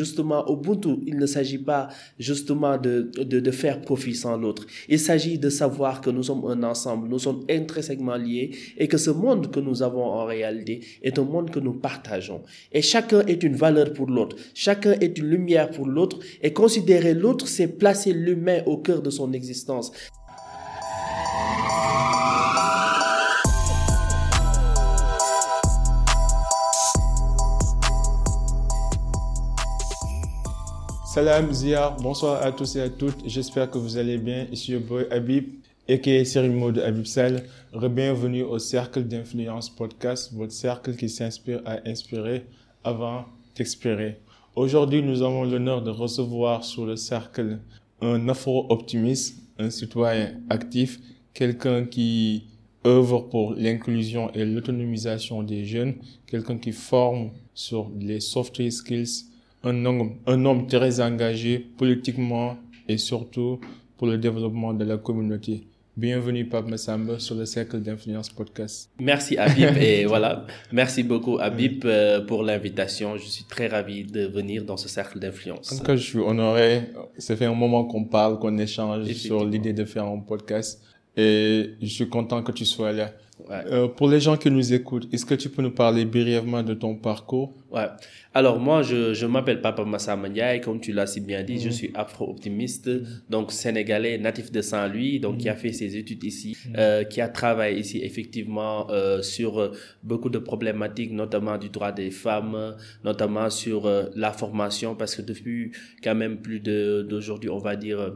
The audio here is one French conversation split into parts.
Justement, Ubuntu, il ne s'agit pas justement de, de, de faire profit sans l'autre. Il s'agit de savoir que nous sommes un ensemble, nous sommes intrinsèquement liés et que ce monde que nous avons en réalité est un monde que nous partageons. Et chacun est une valeur pour l'autre, chacun est une lumière pour l'autre et considérer l'autre, c'est placer l'humain au cœur de son existence. Salam Zia, bonsoir à tous et à toutes. J'espère que vous allez bien. Ici le boy Habib, aka Cyril de Habib Sal. Bienvenue au Cercle d'Influence Podcast, votre cercle qui s'inspire à inspirer avant d'expirer. Aujourd'hui, nous avons l'honneur de recevoir sur le cercle un afro-optimiste, un citoyen actif, quelqu'un qui œuvre pour l'inclusion et l'autonomisation des jeunes, quelqu'un qui forme sur les soft skills, un homme, un homme très engagé politiquement et surtout pour le développement de la communauté. Bienvenue Pape Massamba sur le Cercle d'Influence Podcast. Merci Habib et voilà, merci beaucoup Habib euh, pour l'invitation. Je suis très ravi de venir dans ce Cercle d'Influence. En je suis honoré. Ça fait un moment qu'on parle, qu'on échange sur l'idée de faire un podcast et je suis content que tu sois là. Euh, pour les gens qui nous écoutent, est-ce que tu peux nous parler brièvement de ton parcours? Ouais. Alors moi, je, je m'appelle Papa Massa et comme tu l'as si bien dit, je mhm. suis afro-optimiste, donc sénégalais, natif de Saint-Louis, donc qui a mhm. fait ses études ici, mhm. euh, qui a travaillé ici effectivement euh, sur beaucoup de problématiques, notamment du droit des femmes, notamment sur la formation, parce que depuis quand même plus de d'aujourd'hui, on va dire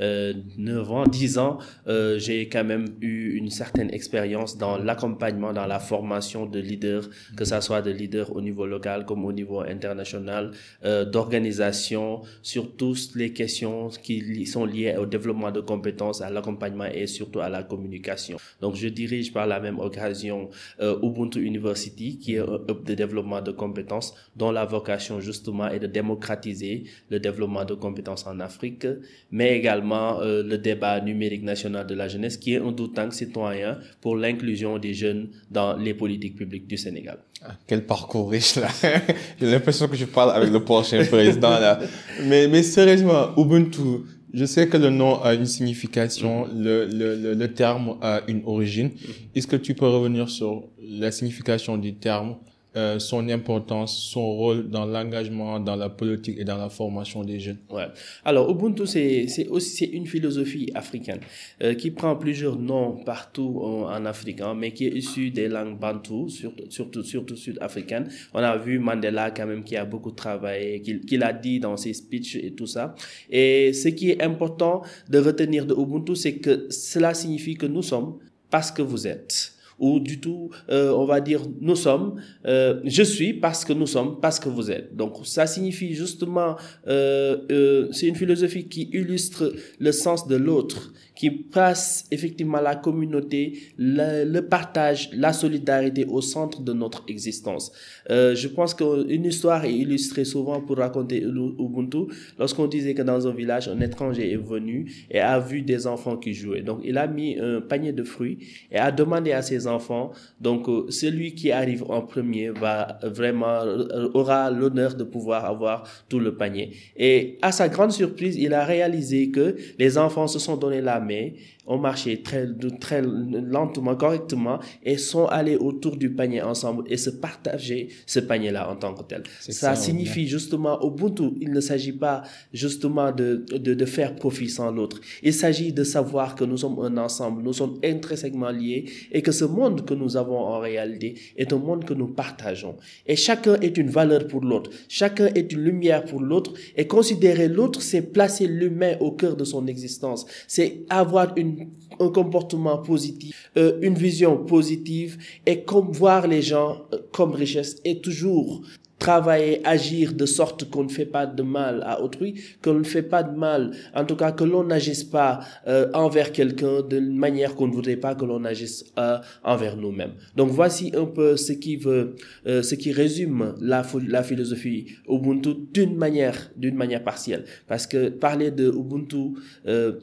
euh, 9 ans, 10 ans, euh, j'ai quand même eu une certaine expérience dans l'accompagnement, dans la formation de leaders, que ça soit de leaders au niveau local comme au niveau international, euh, d'organisation, sur toutes les questions qui sont liées au développement de compétences, à l'accompagnement et surtout à la communication. Donc, je dirige par la même occasion euh, Ubuntu University, qui est un hub de développement de compétences, dont la vocation justement est de démocratiser le développement de compétences en Afrique, mais également euh, le débat numérique national de la jeunesse, qui est un tank citoyen pour l'inclusion des jeunes dans les politiques publiques du Sénégal. Ah, quel parcours riche là J'ai l'impression que je parle avec le prochain président là. Mais, mais sérieusement, Ubuntu, je sais que le nom a une signification, le, le, le terme a une origine. Est-ce que tu peux revenir sur la signification du terme euh, son importance, son rôle dans l'engagement, dans la politique et dans la formation des jeunes. Ouais. Alors Ubuntu c'est aussi une philosophie africaine euh, qui prend plusieurs noms partout en, en Afrique, hein, mais qui est issue des langues bantou, surtout surtout surtout sud-africaines. On a vu Mandela quand même qui a beaucoup travaillé, qu'il qu'il a dit dans ses speeches et tout ça. Et ce qui est important de retenir de Ubuntu, c'est que cela signifie que nous sommes parce que vous êtes ou du tout, euh, on va dire, nous sommes, euh, je suis parce que nous sommes, parce que vous êtes. Donc ça signifie justement, euh, euh c'est une philosophie qui illustre le sens de l'autre, qui passe effectivement la communauté, le, le, partage, la solidarité au centre de notre existence. Euh, je pense qu'une histoire est illustrée souvent pour raconter Ubuntu lorsqu'on disait que dans un village, un étranger est venu et a vu des enfants qui jouaient. Donc il a mis un panier de fruits et a demandé à ses enfants, donc euh, celui qui arrive en premier va vraiment, euh, aura l'honneur de pouvoir avoir tout le panier. Et à sa grande surprise, il a réalisé que les enfants se sont donné la mais ont marché très, très lentement, correctement et sont allés autour du panier ensemble et se partager ce panier-là en tant que tel. Ça, signifie justement, au Ubuntu, il ne s'agit pas justement de, de, de faire profit sans l'autre. Il s'agit de savoir que nous sommes un ensemble, nous sommes intrinsèquement liés et que ce monde que nous avons en réalité est un monde que nous partageons. Et chacun est une valeur pour l'autre. Chacun est une lumière pour l'autre et considérer l'autre, c'est placer l'humain au cœur de son existence. C'est avoir une un comportement positif, euh, une vision positive et comme voir les gens euh, comme richesse et toujours travailler, agir de sorte qu'on ne fait pas de mal à autrui, qu'on ne fait pas de mal, en tout cas que l'on n'agisse pas euh, envers quelqu'un de manière qu'on ne voudrait pas que l'on agisse euh, envers nous-mêmes. Donc voici un peu ce qui veut, euh, ce qui résume la, la philosophie Ubuntu d'une manière, d'une manière partielle. Parce que parler de Ubuntu,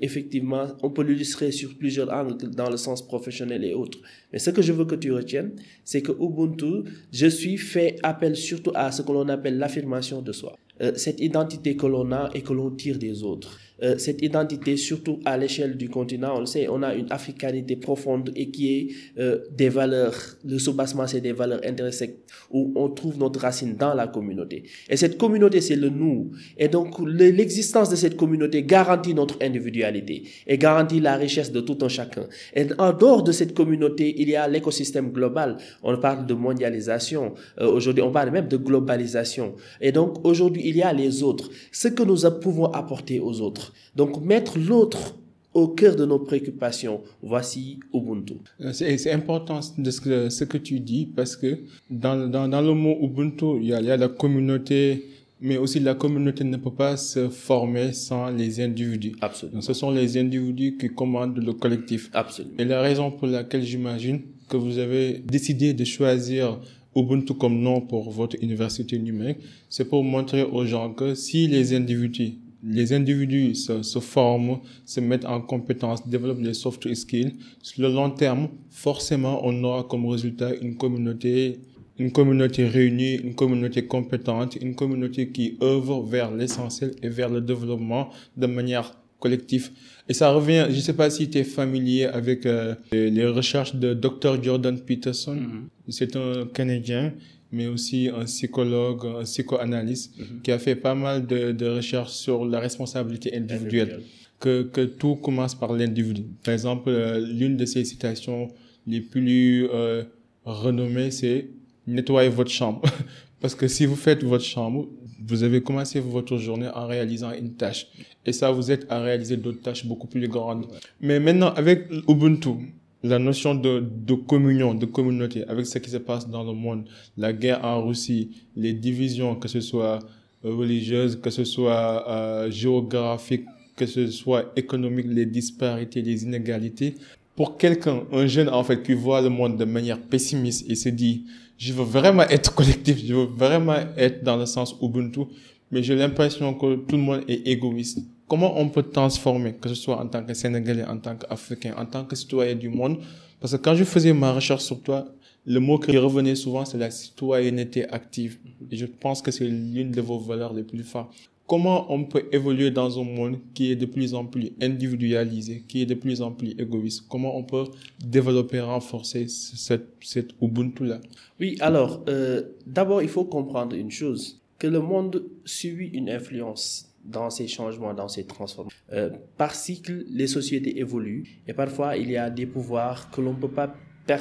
effectivement, on peut l'illustrer sur plusieurs angles dans le sens professionnel et autres. Mais ce que je veux que tu retiennes, c'est que Ubuntu, je suis fait appel surtout à à ce que l'on appelle l'affirmation de soi. Euh, cette identité que l'on a et que l'on tire des autres. Euh, cette identité, surtout à l'échelle du continent, on le sait, on a une africanité profonde et qui est euh, des valeurs, le soubassement, c'est des valeurs intrinsèques où on trouve notre racine dans la communauté. Et cette communauté, c'est le nous. Et donc, l'existence de cette communauté garantit notre individualité et garantit la richesse de tout un chacun. Et en dehors de cette communauté, il y a l'écosystème global. On parle de mondialisation. Euh, aujourd'hui, on parle même de globalisation. Et donc, aujourd'hui, il y a les autres. Ce que nous pouvons apporter aux autres. Donc mettre l'autre au cœur de nos préoccupations. Voici Ubuntu. Euh, c'est important de ce que, ce que tu dis parce que dans, dans, dans le mot Ubuntu, il y, a, il y a la communauté, mais aussi la communauté ne peut pas se former sans les individus. Absolument. ce sont les individus qui commandent le collectif. Absolument. Et la raison pour laquelle j'imagine que vous avez décidé de choisir Ubuntu comme nom pour votre université numérique, c'est pour montrer aux gens que si les individus les individus se, se, forment, se mettent en compétence, développent des soft skills, sur le long terme, forcément, on aura comme résultat une communauté, une communauté réunie, une communauté compétente, une communauté qui œuvre vers l'essentiel et vers le développement de manière collective. Et ça revient, je ne sais pas si tu es familier avec euh, les, recherches de Dr. Jordan Peterson. Mm-hmm. C'est un Canadien mais aussi un psychologue, un psychoanalyste, mhm. qui a fait pas mal de, de recherches sur la responsabilité individuelle, que, que tout commence par l'individu. Par exemple, euh, l'une de ses citations les plus euh, renommées, c'est nettoyez votre chambre. Parce que si vous faites votre chambre, vous avez commencé votre journée en réalisant une tâche. Et ça vous aide à réaliser d'autres tâches beaucoup plus grandes. Mais maintenant, avec Ubuntu, la notion de, communion, de communauté, avec ce qui se passe dans le monde, la guerre en Russie, les divisions, que ce soit religieuses, que ce soit euh, géographiques, que ce soit économique, les disparités, les inégalités. Pour quelqu'un, un jeune en fait, qui voit le monde de manière pessimiste et se dit, je veux vraiment être collectif, je veux vraiment être dans le sens Ubuntu, mais j'ai l'impression que tout le monde est égoïste comment on peut transformer, que ce soit en tant que Sénégalais, en tant qu'Africain, en tant que citoyen du monde? Parce que quand je faisais ma recherche sur toi, le mot qui revenait souvent, c'est la citoyenneté active. Et je pense que c'est l'une de vos valeurs les plus fortes. Comment on peut évoluer dans un monde qui est de plus en plus individualisé, qui est de plus en plus égoïste? Comment on peut développer, renforcer cette, cette Ubuntu-là? Oui, alors, euh, d'abord, il faut comprendre une chose, que le monde subit une influence dans ces changements, dans ces transformations. Euh, par cycle, les sociétés évoluent et parfois il y a des pouvoirs que l'on ne peut pas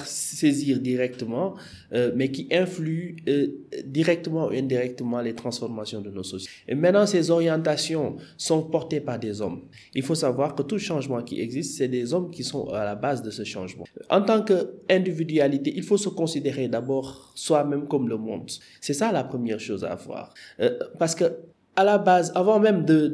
saisir directement, euh, mais qui influent euh, directement ou indirectement les transformations de nos sociétés. Et maintenant, ces orientations sont portées par des hommes. Il faut savoir que tout changement qui existe, c'est des hommes qui sont à la base de ce changement. En tant qu'individualité, il faut se considérer d'abord soi-même comme le monde. C'est ça la première chose à voir. Euh, parce que à la base, avant même de,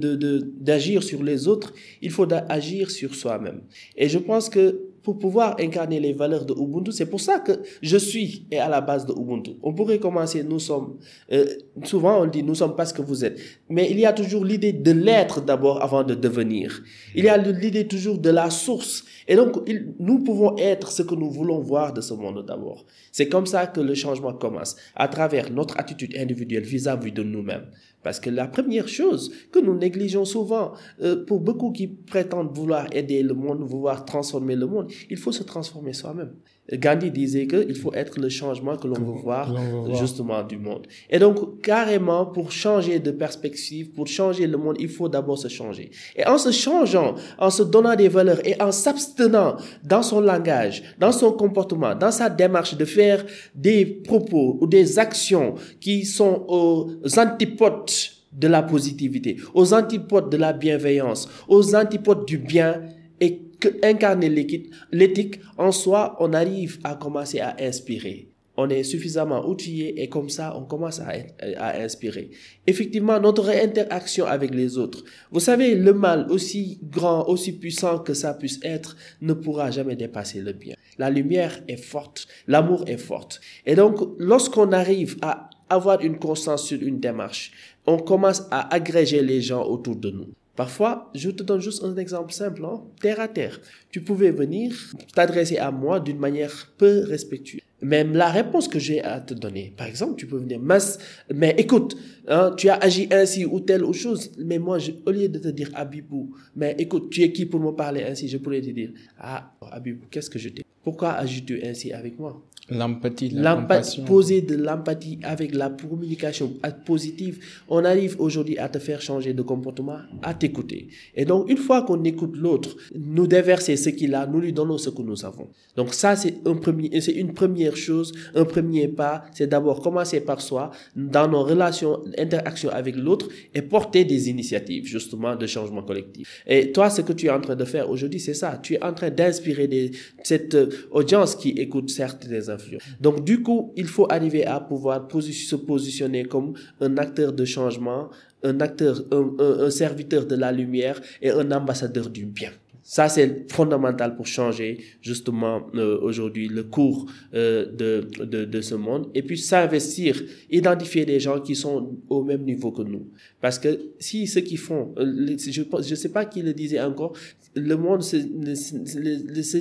d'agir sur les autres, il faut agir sur soi-même. Et je pense que pour pouvoir incarner les valeurs de Ubuntu, c'est pour ça que je suis et à la base de Ubuntu. On pourrait commencer, nous sommes, euh, souvent on dit nous sommes pas ce que vous êtes, mais il y a toujours l'idée de l'être d'abord avant de devenir. Il y a l'idée toujours de la source. Et donc, nous pouvons être ce que nous voulons voir de ce monde d'abord. C'est comme ça que le changement commence, à travers notre attitude individuelle vis-à-vis de nous-mêmes. Parce que la première chose que nous négligeons souvent, euh, pour beaucoup qui prétendent vouloir aider le monde, vouloir transformer le monde, il faut se transformer soi-même. Gandhi disait qu'il faut être le changement que l'on veut voir justement du monde. Et donc, carrément, pour changer de perspective, pour changer le monde, il faut d'abord se changer. Et en se changeant, en se donnant des valeurs et en s'abstenant dans son langage, dans son comportement, dans sa démarche de faire des propos ou des actions qui sont aux antipodes de la positivité, aux antipodes de la bienveillance, aux antipodes du bien, et incarner l'éthique, en soi, on arrive à commencer à inspirer. On est suffisamment outillé et comme ça, on commence à, à inspirer. Effectivement, notre interaction avec les autres. Vous savez, le mal, aussi grand, aussi puissant que ça puisse être, ne pourra jamais dépasser le bien. La lumière est forte, l'amour est forte. Et donc, lorsqu'on arrive à avoir une constance sur une démarche, on commence à agréger les gens autour de nous. Parfois, je te donne juste un exemple simple, hein, terre à terre. Tu pouvais venir t'adresser à moi d'une manière peu respectueuse. Même la réponse que j'ai à te donner, par exemple, tu peux venir, mas, mais écoute, hein, tu as agi ainsi ou telle ou chose, mais moi, je, au lieu de te dire Abibou, mais écoute, tu es qui pour me parler ainsi, je pourrais te dire, ah, Abibou, qu'est-ce que je t'ai? Pourquoi agis-tu ainsi avec moi? L'empathie. Poser de l'empathie avec la communication positive, on arrive aujourd'hui à te faire changer de comportement, à t'écouter. Et donc, une fois qu'on écoute l'autre, nous déverser ce qu'il a, nous lui donnons ce que nous avons. Donc ça, c'est un premier, c'est une première chose, un premier pas, c'est d'abord commencer par soi, dans nos relations, interactions avec l'autre, et porter des initiatives, justement, de changement collectif. Et toi, ce que tu es en train de faire aujourd'hui, c'est ça. Tu es en train d'inspirer cette euh, audience qui écoute certes des donc du coup, il faut arriver à pouvoir se positionner comme un acteur de changement, un acteur, un, serviteur de la lumière et un ambassadeur du bien. Ça, c'est fondamental pour changer justement euh, aujourd'hui le cours euh, de, de, de, ce monde. Et puis s'investir, identifier des gens qui sont au même niveau que nous. Parce que si ceux qui font, euh, je ne sais pas qui le disait encore, le monde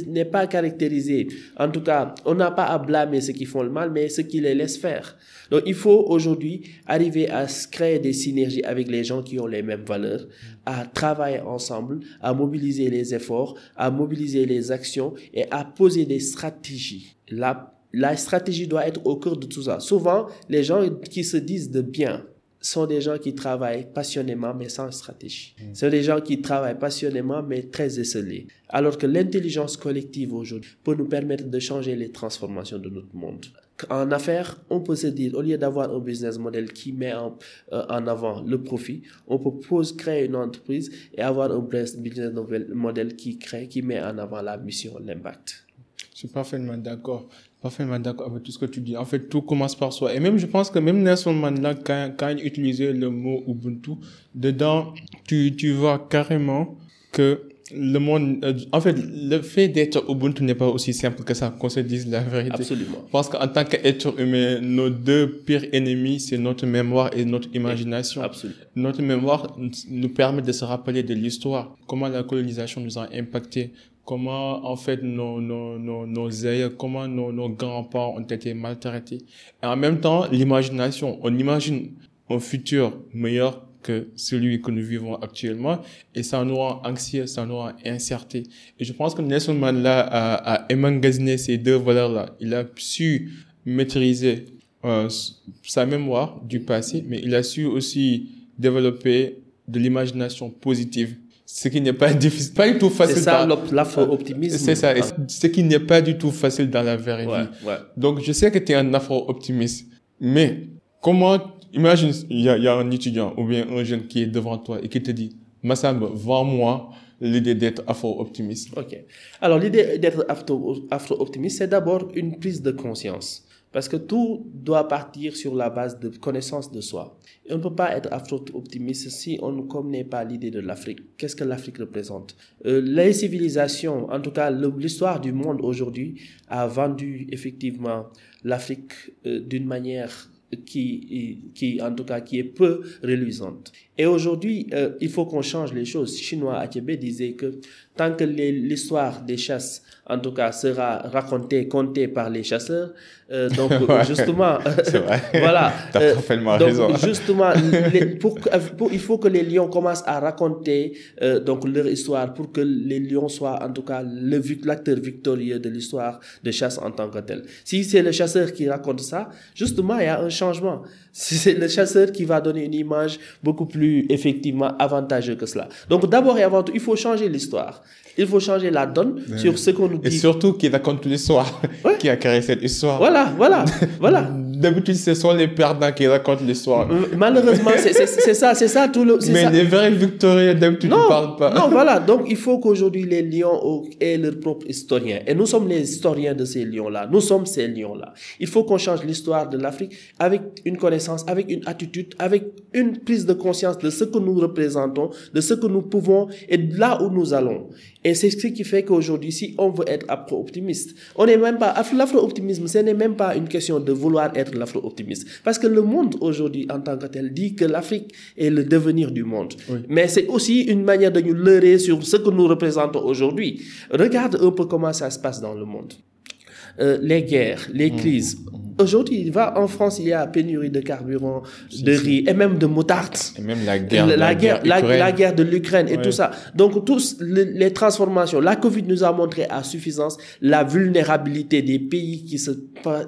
n'est pas caractérisé. En tout cas, on n'a pas à blâmer ceux qui font le mal, mais ceux qui les laissent faire. Donc, il faut aujourd'hui arriver à créer des synergies avec les gens qui ont les mêmes valeurs, à travailler ensemble, à mobiliser les efforts, à mobiliser les actions et à poser des stratégies. La, la stratégie doit être au cœur de tout ça. Souvent, les gens qui se disent de bien, sont des gens qui travaillent passionnément mais sans stratégie. Mm. Ce sont des gens qui travaillent passionnément mais très esselés. Alors que l'intelligence collective aujourd'hui peut nous permettre de changer les transformations de notre monde. En affaires, on peut se dire, au lieu d'avoir un business model qui met en, euh, en avant le profit, on propose créer une entreprise et avoir un business model qui crée, qui met en avant la mission, l'impact. Je suis parfaitement d'accord. Parfaitement d'accord avec tout ce que tu dis. En fait, tout commence par soi. Et même, je pense que même Nelson Mandela, quand, quand il utilisait le mot Ubuntu, dedans, tu, tu vois carrément que le monde, euh, en fait, le fait d'être Ubuntu n'est pas aussi simple que ça, qu'on se dise la vérité. Absolument. Parce qu'en tant qu'être humain, nos deux pires ennemis, c'est notre mémoire et notre imagination. Absolument. Notre mémoire nous permet de se rappeler de l'histoire, comment la colonisation nous a impacté, comment en fait nos, nos, nos, nos aïeux, comment nos, nos grands-parents ont été maltraités. Et en même temps, l'imagination, on imagine un futur meilleur que celui que nous vivons actuellement et ça nous rend anxieux, ça nous rend incertés. Et je pense que Nelson Mandela a, a emmagasiné ces deux valeurs-là. Il a su maîtriser euh, sa mémoire du passé, mais il a su aussi développer de l'imagination positive ce qui n'est pas difficile, pas du tout facile. C'est ça l'afro-optimisme. C'est ça, ce qui n'est pas du tout facile dans la vraie ouais, vie. Ouais. Donc, je sais que tu es un afro-optimiste, mais comment, imagine, il y a, y a, un étudiant ou bien un jeune qui est devant toi et qui te dit, Massamba, vends-moi l'idée d'être afro-optimiste. Ok. Alors, l'idée d'être afro-optimiste, c'est d'abord une prise de conscience. Parce que tout doit partir sur la base de connaissance de soi. On ne peut pas être afro-optimiste si on ne connaît pas l'idée de l'Afrique. Qu'est-ce que l'Afrique représente? Euh, Les civilisations, en tout cas l'histoire du monde aujourd'hui, a vendu effectivement l'Afrique euh, d'une manière qui, qui, en tout cas, qui est peu reluisante. Et aujourd'hui, euh, il faut qu'on change les choses. Chinois Achebe disait que tant que l'histoire des chasses, en tout cas, sera racontée, contée par les chasseurs, euh, donc justement, vrai. voilà. T'as euh, parfaitement donc, raison. justement, les, pour, pour, il faut que les lions commencent à raconter euh, donc leur histoire pour que les lions soient, en tout cas, l'acteur victorieux de l'histoire de chasse en tant que tel. Si c'est le chasseur qui raconte ça, justement, il y a un changement. C'est le chasseur qui va donner une image beaucoup plus effectivement avantageuse que cela. Donc d'abord et avant tout, il faut changer l'histoire. Il faut changer la donne sur ce qu'on nous dit. Et surtout qui raconte l'histoire, Ouais. qui a créé cette histoire. Voilà, voilà, voilà. D'habitude, ce sont les perdants qui racontent l'histoire. Malheureusement, c'est ça, c'est ça tout le. Mais ça. les vrais victorieux, d'habitude, ne parlent pas. non, voilà. Donc, il faut qu'aujourd'hui, les lions aient leur propre historien. Et nous sommes les historiens de ces lions-là. Nous sommes ces lions-là. Il faut qu'on change l'histoire de l'Afrique avec une connaissance, avec une attitude, avec une prise de conscience de ce que nous représentons, de ce que nous pouvons et de là où nous allons. Et c'est ce qui fait qu'aujourd'hui, si on veut être afro-optimiste, on n'est même pas, l'afro-optimisme, ce n'est même pas une question de vouloir être être l'afro-optimiste. Parce que le monde aujourd'hui, en tant que tel, dit que l'Afrique est le devenir du monde. Mais c'est aussi une manière de nous leurrer sur ce que nous représentons aujourd'hui. Regarde un peu comment ça se passe dans le monde. Euh, les guerres, les crises. Aujourd'hui, il va en France, il y a pénurie de carburant, de riz et même de moutarde. Et même la guerre, la, la guerre, guerre, la, la guerre de l'Ukraine et Ouais. tout ça. Donc, tous les, les transformations. La Covid nous a montré à suffisance la vulnérabilité des pays qui se,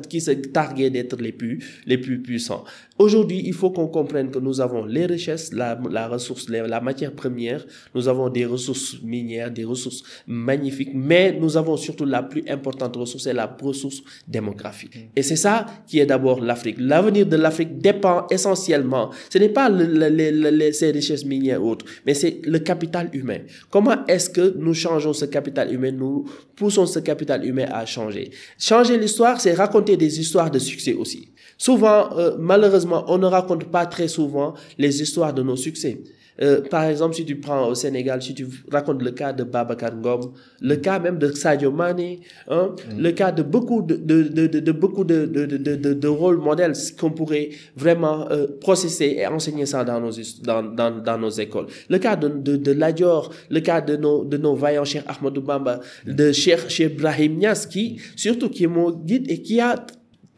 qui se targuaient d'être les plus, les plus puissants. Aujourd'hui, il faut qu'on comprenne que nous avons les richesses, la, la ressource, la matière première, nous avons des ressources minières, des ressources magnifiques, mais nous avons surtout la plus importante ressource, c'est la ressource démographique. Et c'est ça qui est d'abord l'Afrique. L'avenir de l'Afrique dépend essentiellement, ce n'est pas le- richesses minières ou autres, mais c'est le capital humain. Comment est-ce que nous changeons ce capital humain, nous poussons ce capital humain à changer? Changer l'histoire, c'est raconter des histoires de succès aussi. Souvent, euh, malheureusement, on ne raconte pas très souvent les histoires de nos succès. Euh, par exemple, si tu prends au Sénégal, si tu racontes le cas de Babacar Ngom, le cas même de Sadio Mané, hein, le cas de beaucoup de, de, de, de, de beaucoup de, de, de, de, de, de rôles modèles qu'on pourrait vraiment euh, processer et enseigner ça dans nos, dans, dans, dans nos écoles. Le cas de, de, de Ladior, le cas de nos, de nos vaillants Cheikh Ahmadou Bamba, de Cheikh, Cheikh Ibrahim Niass, qui, surtout qui est mon guide et qui a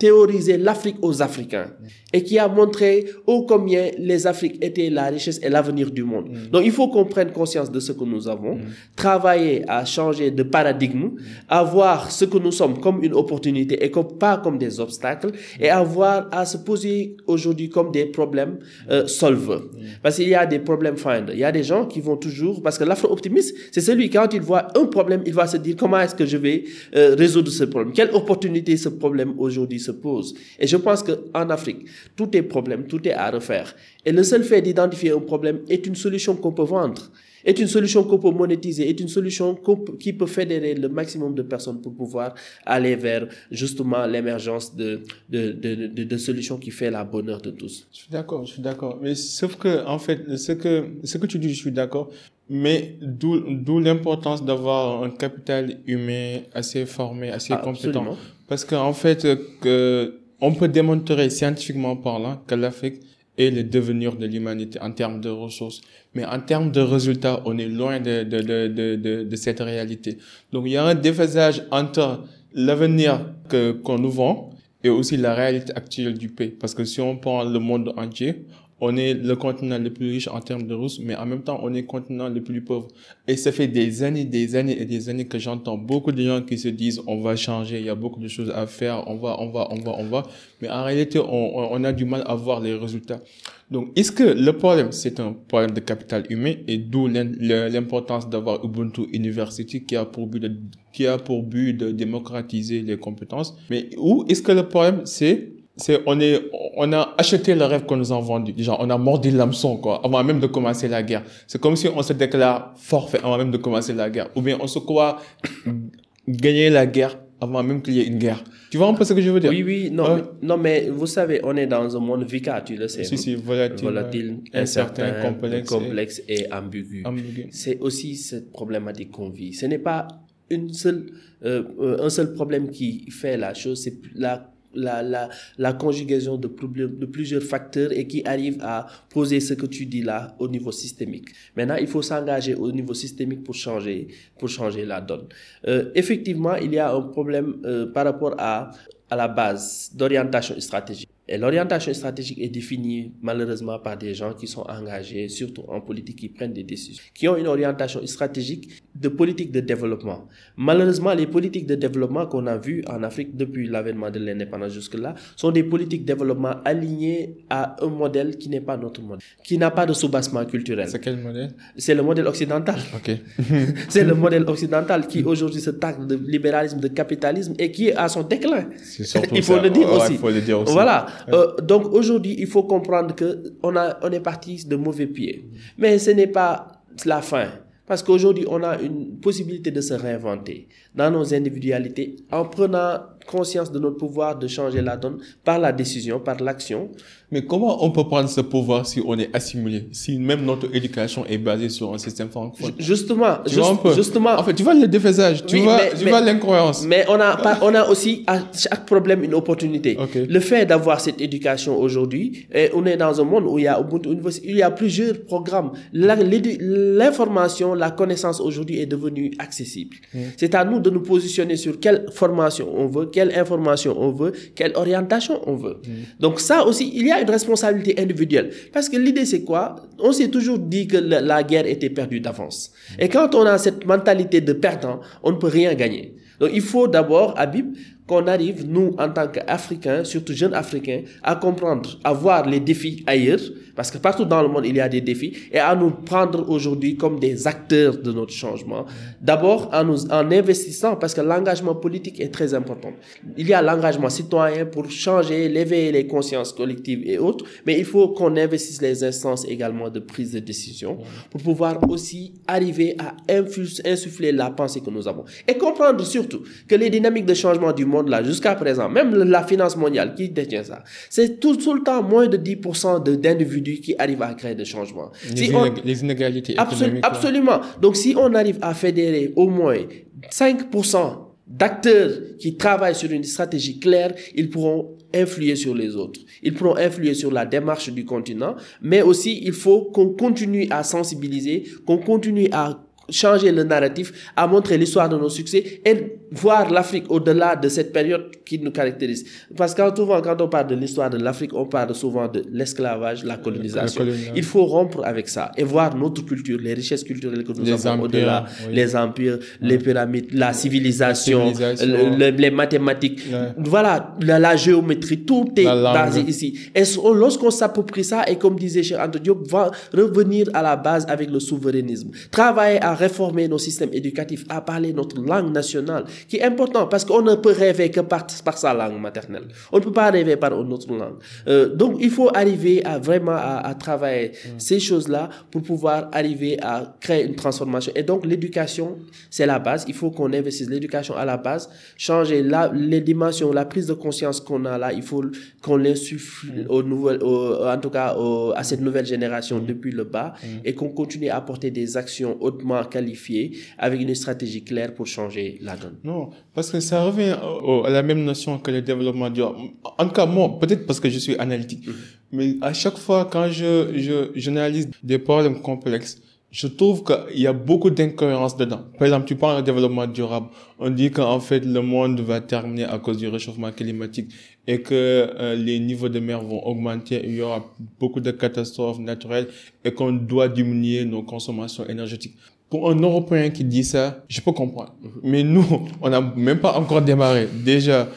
théorisé l'Afrique aux Africains et qui a montré ô combien les Afriques étaient la richesse et l'avenir du monde. Donc il faut qu'on prenne conscience de ce que nous avons, travailler à changer de paradigme, avoir ce que nous sommes comme une opportunité et comme, pas comme des obstacles et avoir à se poser aujourd'hui comme des problèmes euh, solvers. Parce qu'il y a des problèmes finder. Il y a des gens qui vont toujours, parce que l'afro-optimiste, c'est celui quand il voit un problème, il va se dire comment est-ce que je vais euh, résoudre ce problème? Quelle opportunité ce problème aujourd'hui se pose. Et je pense que en Afrique, tout est problème, tout est à refaire. Et le seul fait d'identifier un problème est une solution qu'on peut vendre, est une solution qu'on peut monétiser, est une solution qui peut fédérer le maximum de personnes pour pouvoir aller vers justement l'émergence de, de, de, de, de solutions qui fait la bonheur de tous. Je suis d'accord, je suis d'accord. Mais sauf que, en fait, ce que, ce que tu dis, je suis d'accord. Mais d'où, d'où l'importance d'avoir un capital humain assez formé, assez compétent. Parce qu'en fait, euh, que, on peut démontrer scientifiquement parlant que l'Afrique est le devenir de l'humanité en termes de ressources. Mais en termes de résultats, on est loin de, de, de, de, de cette réalité. Donc, il y a un déphasage entre l'avenir que, qu'on nous vend et aussi la réalité actuelle du pays. Parce que si on prend le monde entier, on est le continent le plus riche en termes de ressources, mais en même temps, on est le continent le plus pauvre. Et ça fait des années, des années et des années que j'entends beaucoup de gens qui se disent on va changer, il y a beaucoup de choses à faire, on va, on va, on va, on va. Mais en réalité, on, a du mal à voir les résultats. Donc, est-ce que le problème, c'est un problème de capital humain et d'où l'importance d'avoir Ubuntu University qui a pour but de, qui a pour but de démocratiser les compétences? Mais où est-ce que le problème, c'est c'est on est on a acheté le rêve qu'on nous a vendu déjà on a mordu l'hameçon quoi avant même de commencer la guerre c'est comme si on se déclare forfait avant même de commencer la guerre ou bien on se croit gagner la guerre avant même qu'il y ait une guerre tu vois un peu ce que je veux dire? Oui, oui, non, Ouais. mais, non, mais vous savez, on est dans un monde vicar, tu le sais. si si volatile, volatile, incertain incertain, complexe, complexe, et, ambigu. et ambigu. C'est aussi cette problématique qu'on vit. Ce n'est pas une seule, euh, euh, un seul problème qui fait la chose, c'est la la, la, la conjugaison de, de plusieurs facteurs et qui arrive à poser ce que tu dis là au niveau systémique. Maintenant, il faut s'engager au niveau systémique pour changer, pour changer la donne. Euh, effectivement, il y a un problème euh, par rapport à, à la base d'orientation stratégique. Et l'orientation stratégique est définie malheureusement par des gens qui sont engagés, surtout en politique, qui prennent des décisions, qui ont une orientation stratégique de politique de développement. Malheureusement, les politiques de développement qu'on a vues en Afrique depuis l'avènement de l'indépendance jusque-là sont des politiques de développement alignées à un modèle qui n'est pas notre modèle, qui n'a pas de soubassement culturel. c'est quel modèle? C'est le modèle occidental. ok C'est le modèle occidental qui aujourd'hui se targue de libéralisme, de capitalisme et qui est à son déclin. Il faut ça. le dire aussi. il faut le dire aussi. Voilà. Euh, donc aujourd'hui, il faut comprendre que on a, on est parti de mauvais pieds. Mais ce n'est pas la fin. Parce qu'aujourd'hui, on a une possibilité de se réinventer dans nos individualités en prenant conscience de notre pouvoir de changer la donne par la décision, par l'action. Mais comment on peut prendre ce pouvoir si on est assimilé, si même notre éducation est basée sur un système francophone? Justement, Tu vois justement. En fait, tu vois le défaisage, tu Oui, vois, mais- tu mais- vois l'incohérence. Mais on a, on a aussi à chaque problème une opportunité. Le fait d'avoir cette éducation aujourd'hui, on est dans un monde où il y a, il y a plusieurs programmes. L'information, la connaissance aujourd'hui est devenue accessible. C'est à nous de nous positionner sur quelle formation on veut, quelle information on veut, quelle orientation on veut. Donc ça aussi, il y a une responsabilité individuelle. Parce que l'idée c'est quoi? On s'est toujours dit que la, guerre était perdue d'avance. Et quand on a cette mentalité de perdant, on ne peut rien gagner. Donc il faut d'abord, Habib, qu'on arrive, nous, en tant qu'Africains, surtout jeunes Africains, à comprendre, à voir les défis ailleurs, parce que partout dans le monde, il y a des défis, et à nous prendre aujourd'hui comme des acteurs de notre changement. D'abord, en, investissant, parce que l'engagement politique est très important. Il y a l'engagement citoyen pour changer, l'éveiller les consciences collectives et autres, mais il faut qu'on investisse les instances également de prise de décision pour pouvoir aussi arriver à insuffler la pensée que nous avons. Et comprendre surtout que les dynamiques de changement du monde là, jusqu'à présent, même la finance mondiale qui détient ça, c'est tout, tout le temps moins de 10% de- d'individus qui arrivent à créer des changements. les, Si on- inég- les inégalités économiques. absolument. Donc, si on arrive à fédérer au moins 5% d'acteurs qui travaillent sur une stratégie claire, ils pourront influer sur les autres. Ils pourront influer sur la démarche du continent, mais aussi il faut qu'on continue à sensibiliser, qu'on continue à changer le narratif, à montrer l'histoire de nos succès et voir l'Afrique au-delà de cette période qui nous caractérise. Parce que souvent, quand on parle de l'histoire de l'Afrique, on parle souvent de l'esclavage, la colonisation. Il faut rompre avec ça et voir notre culture, les richesses culturelles que nous Les avons au-delà, oui. les empires, les pyramides, la civilisation, La civilisation. le- le- les mathématiques, Ouais. voilà, la, la géométrie, tout est basé ici. Et lorsqu'on s'approprie ça, et comme disait Cheikh Diop, va revenir à la base avec le souverainisme. Travailler à réformer nos systèmes éducatifs, à parler notre langue nationale, qui est important parce qu'on ne peut rêver que par, par sa langue maternelle. On ne peut pas rêver par une autre langue. Euh, donc, il faut arriver à vraiment à, à travailler ces choses-là pour pouvoir arriver à créer une transformation. Et donc, l'éducation, c'est la base. Il faut qu'on investisse l'éducation à la base, changer la, les dimensions, la prise de conscience qu'on a là. Il faut qu'on l'insuffle au nouvel, au- en tout cas au- à cette nouvelle génération depuis le bas et qu'on continue à apporter des actions hautement qualifiées avec une stratégie claire pour changer la donne. Non, parce que ça revient à la même notion que le développement durable. En tout cas, moi, peut-être parce que je suis analytique, mais à chaque fois quand je, je, j'analyse des problèmes complexes, je trouve qu'il y a beaucoup d'incohérences dedans. Par exemple, tu parles de développement durable. On dit qu'en fait, le monde va terminer à cause du réchauffement climatique et que euh, les niveaux de mer vont augmenter. Il y aura beaucoup de catastrophes naturelles et qu'on doit diminuer nos consommations énergétiques. Pour un Européen qui dit ça, je peux comprendre. Mais nous, on n'a même pas encore démarré. Déjà,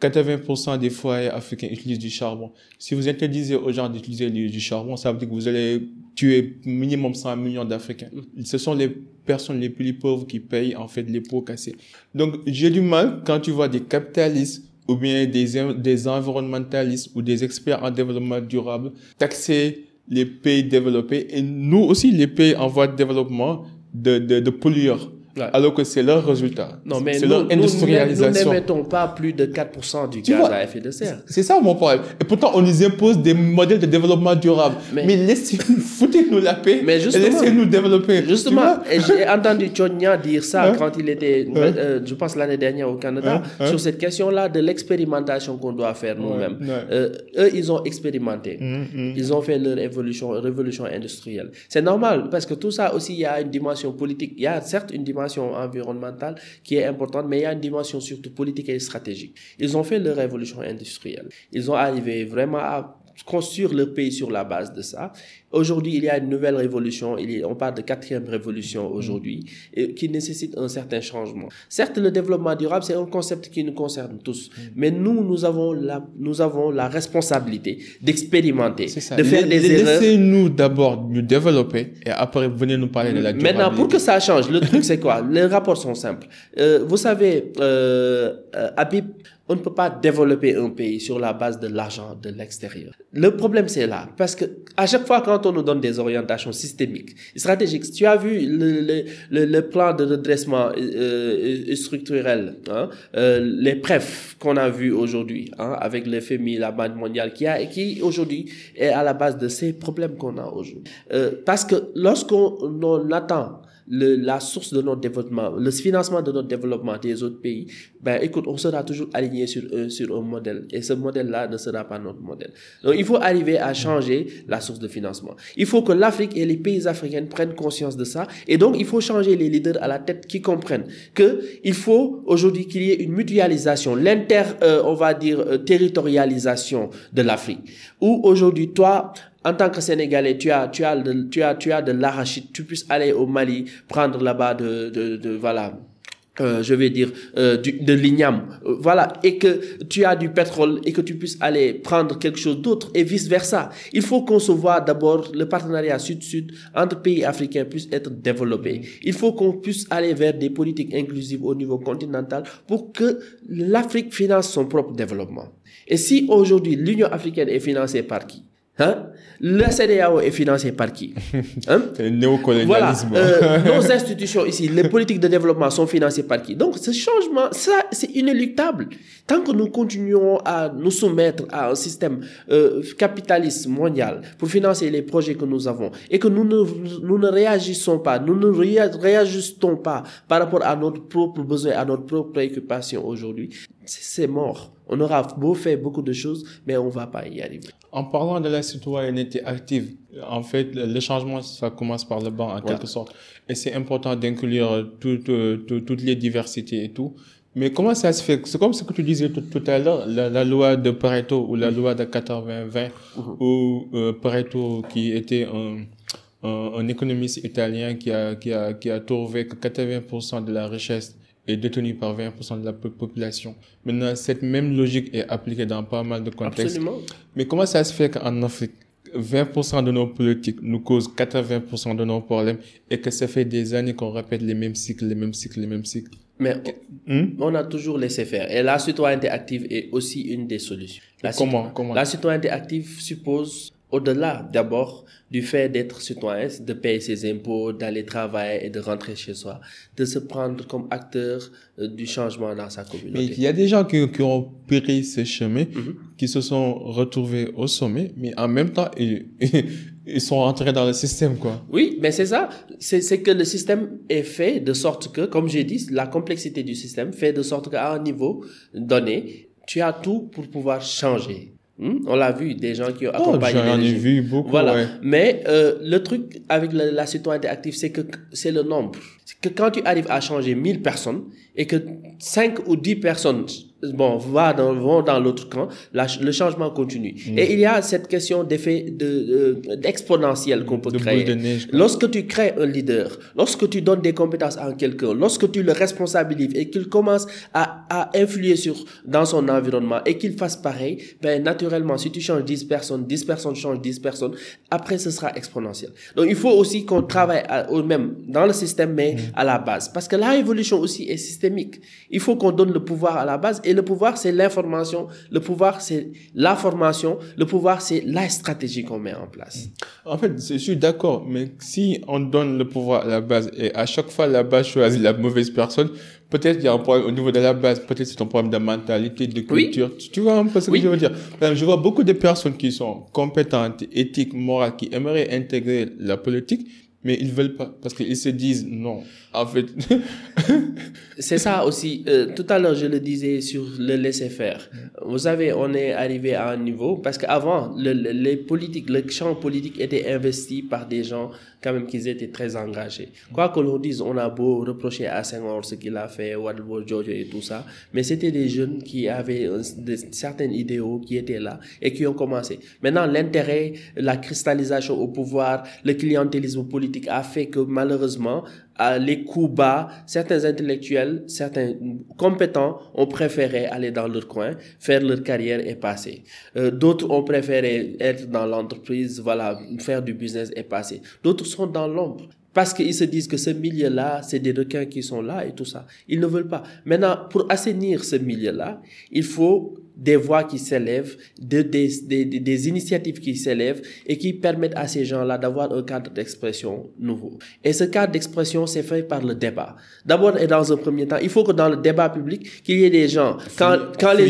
80% des foyers africains utilisent du charbon. Si vous interdisez aux gens d'utiliser du, charbon, ça veut dire que vous allez tuer minimum 100 millions d'Africains. Ce sont les personnes les plus pauvres qui payent en fait les pots cassés. Donc j'ai du mal quand tu vois des capitalistes ou bien des, des environnementalistes ou des experts en développement durable taxer les pays développés et nous aussi les pays en voie de développement de, de, pollueurs. Ouais. Alors que c'est leur résultat. Non, mais c'est nous, leur nous, nous, industrialisation. n'émettons pas plus de 4% du Tu gaz vois, à effet de serre. C'est ça mon problème. Et pourtant, on nous impose des modèles de développement durable. Mais- Mais, laissez-nous, foutez-nous la paix. Mais et laissez-nous développer. Justement, j'ai entendu Chonya dire ça Hein? quand il était, Hein? euh, je pense l'année dernière au Canada, Hein? Sur cette question-là de l'expérimentation qu'on doit faire nous-mêmes. ouais. Euh, eux, ils ont expérimenté. Hum, hum. Ils ont fait leur évolution, révolution industrielle. C'est normal parce que tout ça aussi, il y a une dimension politique. Il y a certes une dimension environnementale qui est importante, mais il y a une dimension surtout politique et stratégique. Ils ont fait leur révolution industrielle. Ils ont arrivé vraiment à construire leur pays sur la base de ça. Aujourd'hui, il y a une nouvelle révolution. Il y a- on parle de quatrième révolution aujourd'hui, et qui nécessite un certain changement. Certes, le développement durable, c'est un concept qui nous concerne tous. Mais nous, nous avons la, nous avons la responsabilité d'expérimenter, de faire des erreurs. Laissez-nous d'abord nous développer et après venez nous parler de la durabilité. Maintenant, pour que ça change, le truc c'est quoi? Les rapports sont simples. Euh, vous savez, euh, euh, Habib, on ne peut pas développer un pays sur la base de l'argent de l'extérieur. Le problème, c'est là. Parce que à chaque fois, quand on nous donne des orientations systémiques, stratégiques, tu as vu le, le, le, plan de redressement euh, structurel, hein, euh, les preuves qu'on a vu aujourd'hui, hein, avec le FMI, la Banque mondiale, qui, a, qui aujourd'hui est à la base de ces problèmes qu'on a aujourd'hui. Euh, parce que lorsqu'on attend le, la source de notre développement, le financement de notre développement des autres pays, ben écoute, on sera toujours aligné sur, un, sur un modèle. Et ce modèle-là ne sera pas notre modèle. Donc il faut arriver à changer la source de financement. Il faut que l'Afrique et les pays africains prennent conscience de ça. Et donc il faut changer les leaders à la tête qui comprennent que il faut aujourd'hui qu'il y ait une mutualisation, l'inter, euh, on va dire, euh, territorialisation de l'Afrique. Où aujourd'hui, toi, en tant que Sénégalais, tu as, tu as, de, tu as, tu as de l'arachide, tu puisses aller au Mali, prendre là-bas de, de, voilà, euh, je vais dire, euh, de l'igname, euh, voilà, et que tu as du pétrole et que tu puisses aller prendre quelque chose d'autre et vice-versa. Il faut voit d'abord le partenariat sud-sud entre pays africains puisse être développé. Il faut qu'on puisse aller vers des politiques inclusives au niveau continental pour que l'Afrique finance son propre développement. Et si aujourd'hui l'Union africaine est financée par qui? Hein? La CDAO est financée par qui? Hein? Le néocolonialisme. Voilà. Euh, nos institutions ici, les politiques de développement sont financées par qui? Donc ce changement, ça, c'est inéluctable. Tant que nous continuons à nous soumettre à un système euh, capitaliste mondial pour financer les projets que nous avons et que nous ne, nous ne réagissons pas, nous ne réajustons pas par rapport à notre propre besoin, à notre propre préoccupation aujourd'hui, c'est mort. On aura beau faire beaucoup de choses, mais on va pas y arriver. En parlant de la citoyenneté active, en fait, le changement, ça commence par le bas, en quelque sorte. Et c'est important d'inclure toutes, toutes les diversités et tout. Mais comment ça se fait? C'est comme ce que tu disais tout, à l'heure, la, loi de Pareto ou la loi de 80-20, mhm. ou euh, Pareto qui était un, un, un, économiste italien qui a, qui a, qui a trouvé que 80% de la richesse est détenu par 20% de la population. Maintenant, cette même logique est appliquée dans pas mal de contextes. Absolument. Mais comment ça se fait qu'en Afrique, 20% de nos politiques nous causent 80% de nos problèmes et que ça fait des années qu'on répète les mêmes cycles, les mêmes cycles, les mêmes cycles? Mais hmm? on a toujours laissé faire. Et la citoyenneté active est aussi une des solutions. La comment, comment? La citoyenneté active suppose au-delà d'abord du fait d'être citoyen, de payer ses impôts, d'aller travailler et de rentrer chez soi, de se prendre comme acteur euh, du changement dans sa communauté. Mais il y a des gens qui, qui ont pris ce chemin, mhm. qui se sont retrouvés au sommet, mais en même temps, ils, ils sont entrés dans le système, quoi. Oui, mais c'est ça. C'est que le système est fait de sorte que, comme j'ai dit, la complexité du système fait de sorte qu'à un niveau donné, tu as tout pour pouvoir changer. Hmm? On l'a vu, des gens qui ont oh, accompagné. J'en ai vu beaucoup. Voilà. Mais euh, le truc avec la, la citoyenneté active, c'est que c'est le nombre. C'est que quand tu arrives à changer 1000 personnes et que 5 ou 10 personnes bon, va dans, vont dans l'autre camp, le changement continue. Mm. Et il y a cette question d'effet de, d'exponentiel qu'on peut créer. lorsque tu crées un leader, lorsque tu donnes des compétences à quelqu'un, lorsque tu le responsabilises et qu'il commence à, à influer sur, dans son environnement et qu'il fasse pareil, ben, naturellement, si tu changes 10 personnes, 10 personnes changent 10 personnes, après, ce sera exponentiel. Donc, il faut aussi qu'on travaille au même, dans le système, mais mm. à la base. Parce que la révolution aussi est systémique. Il faut qu'on donne le pouvoir à la base et le pouvoir, c'est l'information. Le pouvoir, c'est la formation. Le pouvoir, c'est la stratégie qu'on met en place. En fait, je suis d'accord. Mais si on donne le pouvoir à la base et à chaque fois la base choisit la mauvaise personne, peut-être qu'il y a un problème au niveau de la base. Peut-être c'est un problème de mentalité, de culture. Tu vois un peu ce que je veux dire? Je vois beaucoup de personnes qui sont compétentes, éthiques, morales, qui aimeraient intégrer la politique, mais ils veulent pas parce qu'ils se disent non. En fait, c'est ça aussi. Euh, tout à l'heure, je le disais sur le laisser faire. Vous savez, on est arrivé à un niveau parce qu'avant, le, les politiques, le champ politique était investi par des gens quand même qui étaient très engagés. Quoi que l'on dise, on a beau reprocher à Senghor ce qu'il a fait, Wadbo Jojo et tout ça, mais c'était des jeunes qui avaient certaines idéaux qui étaient là et qui ont commencé. Maintenant, l'intérêt, la cristallisation au pouvoir, le clientélisme politique a fait que malheureusement, les coups bas, certains intellectuels, certains compétents ont préféré aller dans leur coin, faire leur carrière et passer. Euh, d'autres ont préféré être dans l'entreprise, voilà, faire du business et passer. D'autres sont dans l'ombre. Parce qu'ils se disent que ce milieu-là, c'est des requins qui sont là et tout ça. Ils ne veulent pas. Maintenant, pour assainir ce milieu-là, il faut des voix qui s'élèvent, de, des, des, des, initiatives qui s'élèvent et qui permettent à ces gens-là d'avoir un cadre d'expression nouveau. Et ce cadre d'expression, c'est fait par le débat. D'abord et dans un premier temps, il faut que dans le débat public, qu'il y ait des gens, quand, quand les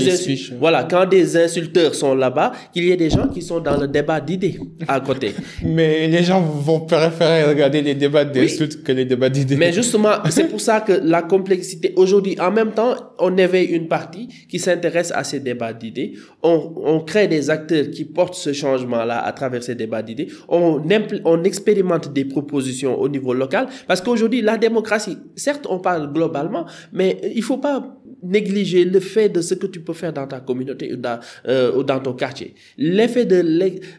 voilà, quand des insulteurs sont là-bas, qu'il y ait des gens qui sont dans le débat d'idées à côté. Mais les gens vont préférer regarder les débats d'insultes que les débats d'idées. Mais justement, c'est pour ça que la complexité, aujourd'hui, en même temps, on éveille une partie qui s'intéresse à ces débats d'idées. On, on, crée des acteurs qui portent ce changement-là à travers ces débats d'idées. On, on expérimente des propositions au niveau local parce qu'aujourd'hui, la démocratie, certes, on parle globalement, mais il faut pas négliger le fait de ce que tu peux faire dans ta communauté ou dans, euh, ou dans ton quartier. L'effet de,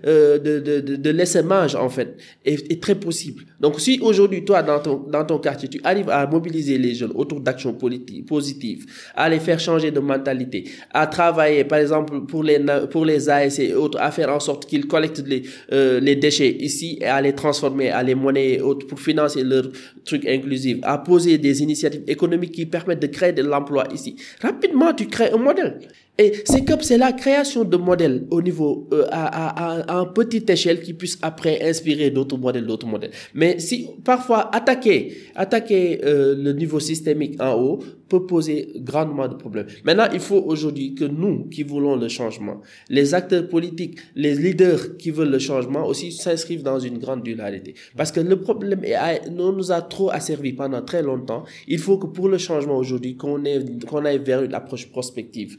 euh, l'essaimage, en fait, est, très possible. Donc, si aujourd'hui, toi, dans ton, dans ton quartier, tu arrives à mobiliser les jeunes autour d'actions positives, à les faire changer de mentalité, à travailler, par exemple, pour les, pour les AS et autres, à faire en sorte qu'ils collectent les, euh, les déchets ici et à les transformer, à les monnaies et autres pour financer leurs trucs inclusifs, à poser des initiatives économiques qui permettent de créer de l'emploi ici Rapidement, tu crées un modèle. Et c'est comme c'est la création de modèles au niveau euh, à, à, à, à petite échelle qui puisse après inspirer d'autres modèles, d'autres modèles. Mais si parfois attaquer, attaquer euh, le niveau systémique en haut peut poser grandement de problèmes. Maintenant, il faut aujourd'hui que nous qui voulons le changement, les acteurs politiques, les leaders qui veulent le changement aussi s'inscrivent dans une grande dualité. Parce que le problème est, nous, nous a trop asservi pendant très longtemps. Il faut que pour le changement aujourd'hui, qu'on qu'on aille vers une approche prospective,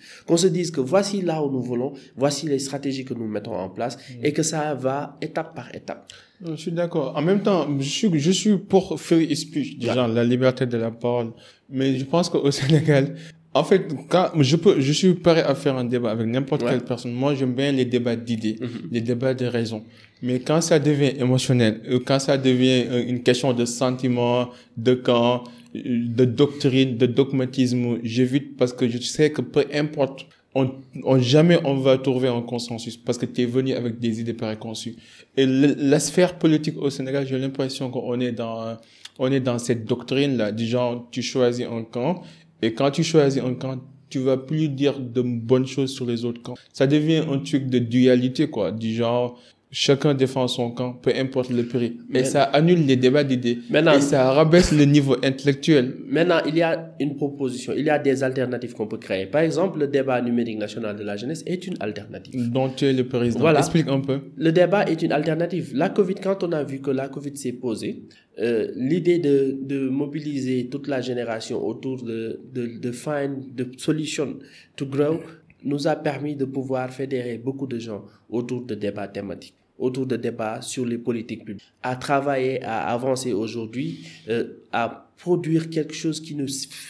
disent que voici là où nous voulons, voici les stratégies que nous mettons en place mm. et que ça va étape par étape. Je suis d'accord. En même temps, je suis, je suis pour free speech, disons, la liberté de la parole. Mais je pense qu'au Sénégal, en fait, quand je peux, je suis prêt à faire un débat avec n'importe quelle personne. Moi, j'aime bien les débats d'idées, mm-hmm. les débats de raison. Mais quand ça devient émotionnel, euh, quand ça devient euh, une question de sentiment, de camp, euh, de doctrine, de dogmatisme, j'évite parce que je sais que peu importe on, on, jamais on va trouver un consensus parce que tu es venu avec des idées préconçues. Et la sphère politique au Sénégal, j'ai l'impression qu'on est dans, on est dans cette doctrine-là, du genre, tu choisis un camp, et quand tu choisis un camp, tu vas plus dire de bonnes choses sur les autres camps. Ça devient un truc de dualité, quoi, du genre, chacun défend son camp, peu importe le prix. Mais, ça annule les débats d'idées. Et ça rabaisse le niveau intellectuel. Maintenant, il y a une proposition, il y a des alternatives qu'on peut créer. Par exemple, le débat numérique national de la jeunesse est une alternative. Dont tu es le président. Voilà. Explique un peu. Le débat est une alternative. La Covid, quand on a vu que la Covid s'est posée, euh, l'idée de, de mobiliser toute la génération autour de, de, de find, de solution to grow, nous a permis de pouvoir fédérer beaucoup de gens autour de débats thématiques autour de débats sur les politiques publiques, à travailler, à avancer aujourd'hui, euh, à produire quelque chose qui nous,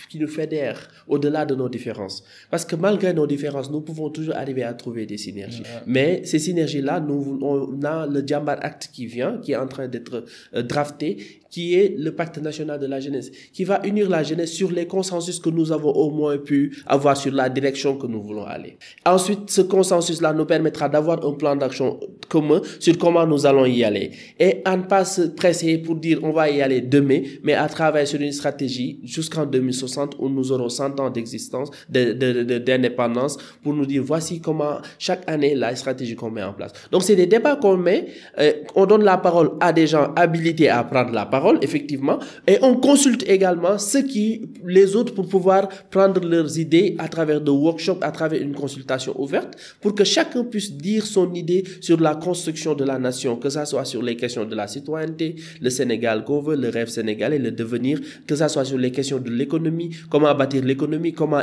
qui nous fédère au-delà de nos différences. Parce que malgré nos différences, nous pouvons toujours arriver à trouver des synergies. Mais ces synergies-là, nous, on a le Jambar Act qui vient, qui est en train d'être euh, drafté, qui est le pacte national de la jeunesse, qui va unir la jeunesse sur les consensus que nous avons au moins pu avoir sur la direction que nous voulons aller. Ensuite, ce consensus-là nous permettra d'avoir un plan d'action commun sur comment nous allons y aller. Et à ne pas se presser pour dire on va y aller demain, mais à travailler sur une stratégie jusqu'en 2060 où nous aurons 100 ans d'existence, d'indépendance, de, de, pour nous dire voici comment chaque année la stratégie qu'on met en place. Donc c'est des débats qu'on met, euh, on donne la parole à des gens habilités à prendre la parole, effectivement, et on consulte également ceux qui, les autres pour pouvoir prendre leurs idées à travers de workshops, à travers une consultation ouverte, pour que chacun puisse dire son idée sur la construction de la nation, que ça soit sur les questions de la citoyenneté, le Sénégal qu'on veut, le rêve sénégalais, le devenir, que ça soit sur les questions de l'économie, comment bâtir l'économie, comment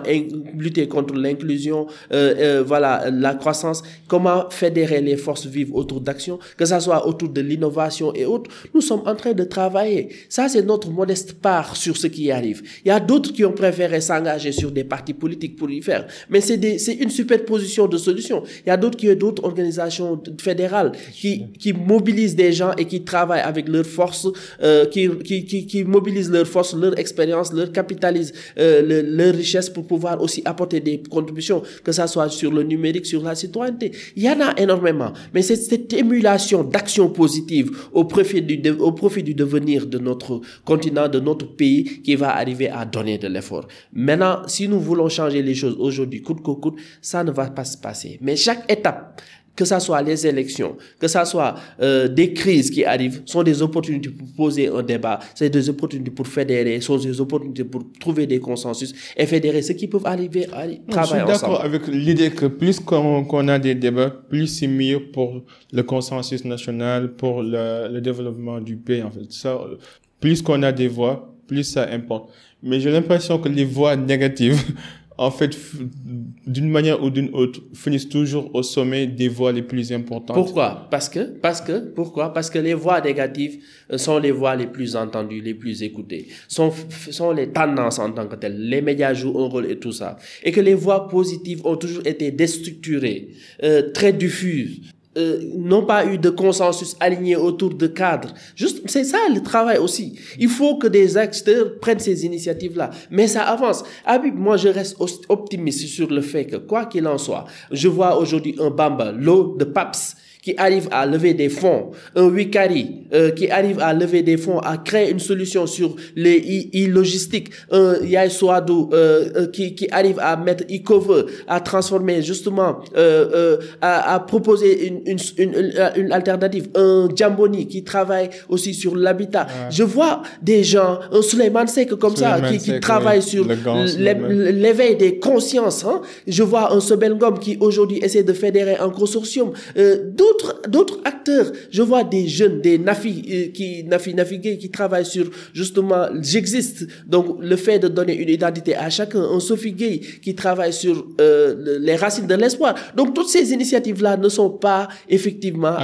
lutter contre l'inclusion, euh, euh, voilà, la croissance, comment fédérer les forces vives autour d'actions, que ça soit autour de l'innovation et autres. Nous sommes en train de travailler. Ça, c'est notre modeste part sur ce qui arrive. Il y a d'autres qui ont préféré s'engager sur des partis politiques pour y faire. Mais c'est une superposition de solutions. Il y a d'autres qui ont d'autres organisations fédérales qui, mobilisent des gens et qui travaillent avec leurs forces, euh, qui, qui mobilisent leurs forces leur expérience, leur capitalisent euh, leur richesse pour pouvoir aussi apporter des contributions, que ça soit sur le numérique, sur la citoyenneté. Il y en a énormément. Mais c'est cette émulation d'actions positives au profit du, au profit du devenir de notre continent, de notre pays, qui va arriver à donner de l'effort. Maintenant, si nous voulons changer les choses aujourd'hui, coûte que coûte, ça ne va pas se passer. Mais chaque étape que ce soit les élections, que ce soit euh, des crises qui arrivent, sont des opportunités pour poser un débat, c'est des opportunités pour fédérer, sont des opportunités pour trouver des consensus et fédérer ceux qui peuvent arriver à travailler ensemble. Je suis d'accord avec l'idée que plus qu'on a des débats, plus c'est mieux pour le consensus national, pour le, le développement du pays. En fait, ça, plus qu'on a des voix, plus ça importe. Mais j'ai l'impression que les voix négatives en fait, d'une manière ou d'une autre, finissent toujours au sommet des voix les plus importantes. Pourquoi? Parce que, parce que, pourquoi? Parce que les voix négatives euh, sont les voix les plus entendues, les plus écoutées, sont, sont les tendances en tant que telles. Les médias jouent un rôle et tout ça. Et que les voix positives ont toujours été déstructurées, euh, très diffuses, euh, n'ont pas eu de consensus aligné autour de cadres. Juste, c'est ça le travail aussi. Il faut que des acteurs prennent ces initiatives-là. Mais ça avance. Moi, je reste optimiste sur le fait que, quoi qu'il en soit, je vois aujourd'hui un Bamba, l'eau de Paps, qui arrive à lever des fonds, un Wikari euh, qui arrive à lever des fonds, à créer une solution sur les e-logistiques, un Yai Soadou euh, euh, qui, qui arrive à mettre e-cover, à transformer justement, euh, euh, à, à, proposer une, une, une, une, alternative, un Jamboni qui travaille aussi sur l'habitat. Je vois des gens, un Suleiman Sek comme ça, qui, qui travaille sur l'éveil des consciences. Hein. Je vois un Sobelgom qui aujourd'hui essaie de fédérer un consortium. Euh, d'autres acteurs. Je vois des jeunes, des Nafi euh, qui Nafi naviguer qui travaillent sur justement j'existe. Donc le fait de donner une identité à chacun, un Sophie Gay qui travaille sur euh, les racines de l'espoir. Donc toutes ces initiatives là ne sont pas effectivement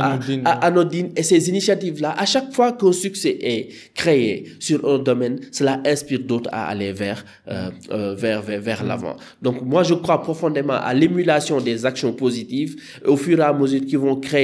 anodines, et ces initiatives là à chaque fois qu'un succès est créé sur un domaine, cela inspire d'autres à aller vers euh, euh vers vers, vers l'avant. Donc moi je crois profondément à l'émulation des actions positives au fur et à mesure qu'ils vont créer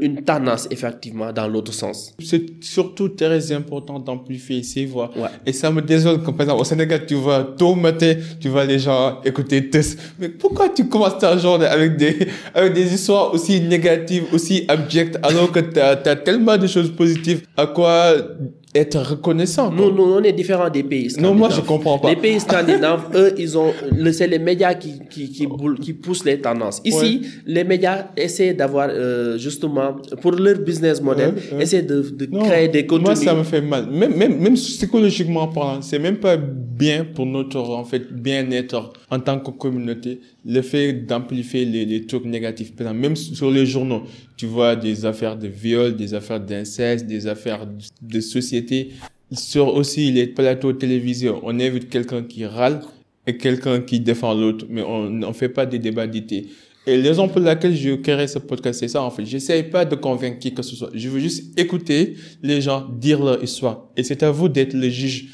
une tendance effectivement dans l'autre sens. C'est surtout très important d'amplifier ces voix. Et ça me désole quand par exemple au Sénégal tu vois tôt matin tu vois les gens écouter Tess. Mais pourquoi tu commences ta journée avec des avec des histoires aussi négatives, aussi abjectes alors que tu as, as tellement de choses positives? À quoi être reconnaissant. Nous, nous, on est différents des pays Non, moi, je comprends pas. Les pays scandinaves, eux, ils ont, c'est les médias qui, qui, qui, qui, poussent les tendances. Ici, les médias essaient d'avoir, euh, justement, pour leur business model, essaient de, de créer des contenus. Moi, ça me fait mal. Même, même, même psychologiquement parlant, c'est même pas bien pour notre, en fait, bien-être en tant que communauté, le fait d'amplifier les, les trucs négatifs. Même sur les journaux, tu vois des affaires de viol, des affaires d'inceste, des affaires de société. Sur aussi les plateaux télévisés, on invite quelqu'un qui râle et quelqu'un qui défend l'autre, mais on ne fait pas des débats d'idées. Et la raison pour laquelle je crée ce podcast, c'est ça en fait. J'essaie pas de convaincre qui que ce soit. Je veux juste écouter les gens dire leur histoire. Et c'est à vous d'être le juge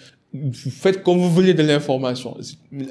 faites comme vous voulez de l'information.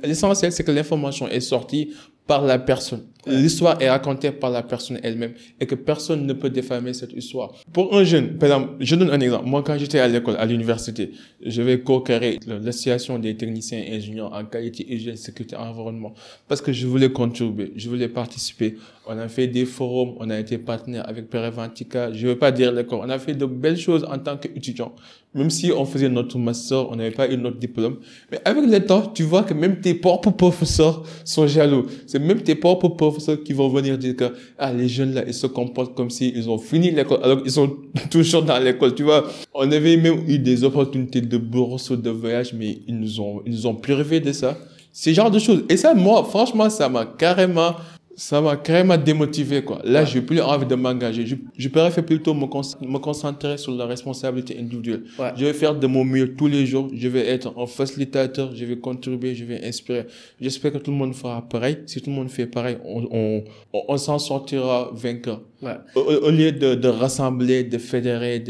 L'essentiel, c'est que l'information est sortie par la personne. L'histoire est racontée par la personne elle-même et que personne ne peut défamer cette histoire. Pour un jeune, par exemple, je donne un exemple. Moi, quand j'étais à l'école, à l'université, je vais co-créer l'association des techniciens et ingénieurs en qualité, hygiène, sécurité, environnement parce que je voulais contribuer, je voulais participer. On a fait des forums, on a été partenaire avec Perevantica. Je veux pas dire l'école. On a fait de belles choses en tant qu'étudiant. Même si on faisait notre master, on n'avait pas eu notre diplôme. Mais avec le temps, tu vois que même tes propres professeurs sont jaloux. C'est même tes propres professeurs qui vont venir dire que, ah, les jeunes là, ils se comportent comme si ils ont fini l'école, alors qu'ils sont toujours dans l'école, tu vois. On avait même eu des opportunités de bourse ou de voyage, mais ils nous ont, ils nous ont privé de ça. Ce genre de choses. Et ça, moi, franchement, ça m'a carrément ça m'a carrément démotivé, quoi. Là, j'ai plus envie de m'engager. Je, je préfère plutôt me, me, concentrer sur la responsabilité individuelle. Je vais faire de mon mieux tous les jours. Je vais être un facilitateur. Je vais contribuer. Je vais inspirer. J'espère que tout le monde fera pareil. Si tout le monde fait pareil, on, on, on, s'en sortira vainqueur. Ouais. Au, lieu de, de, rassembler, de fédérer,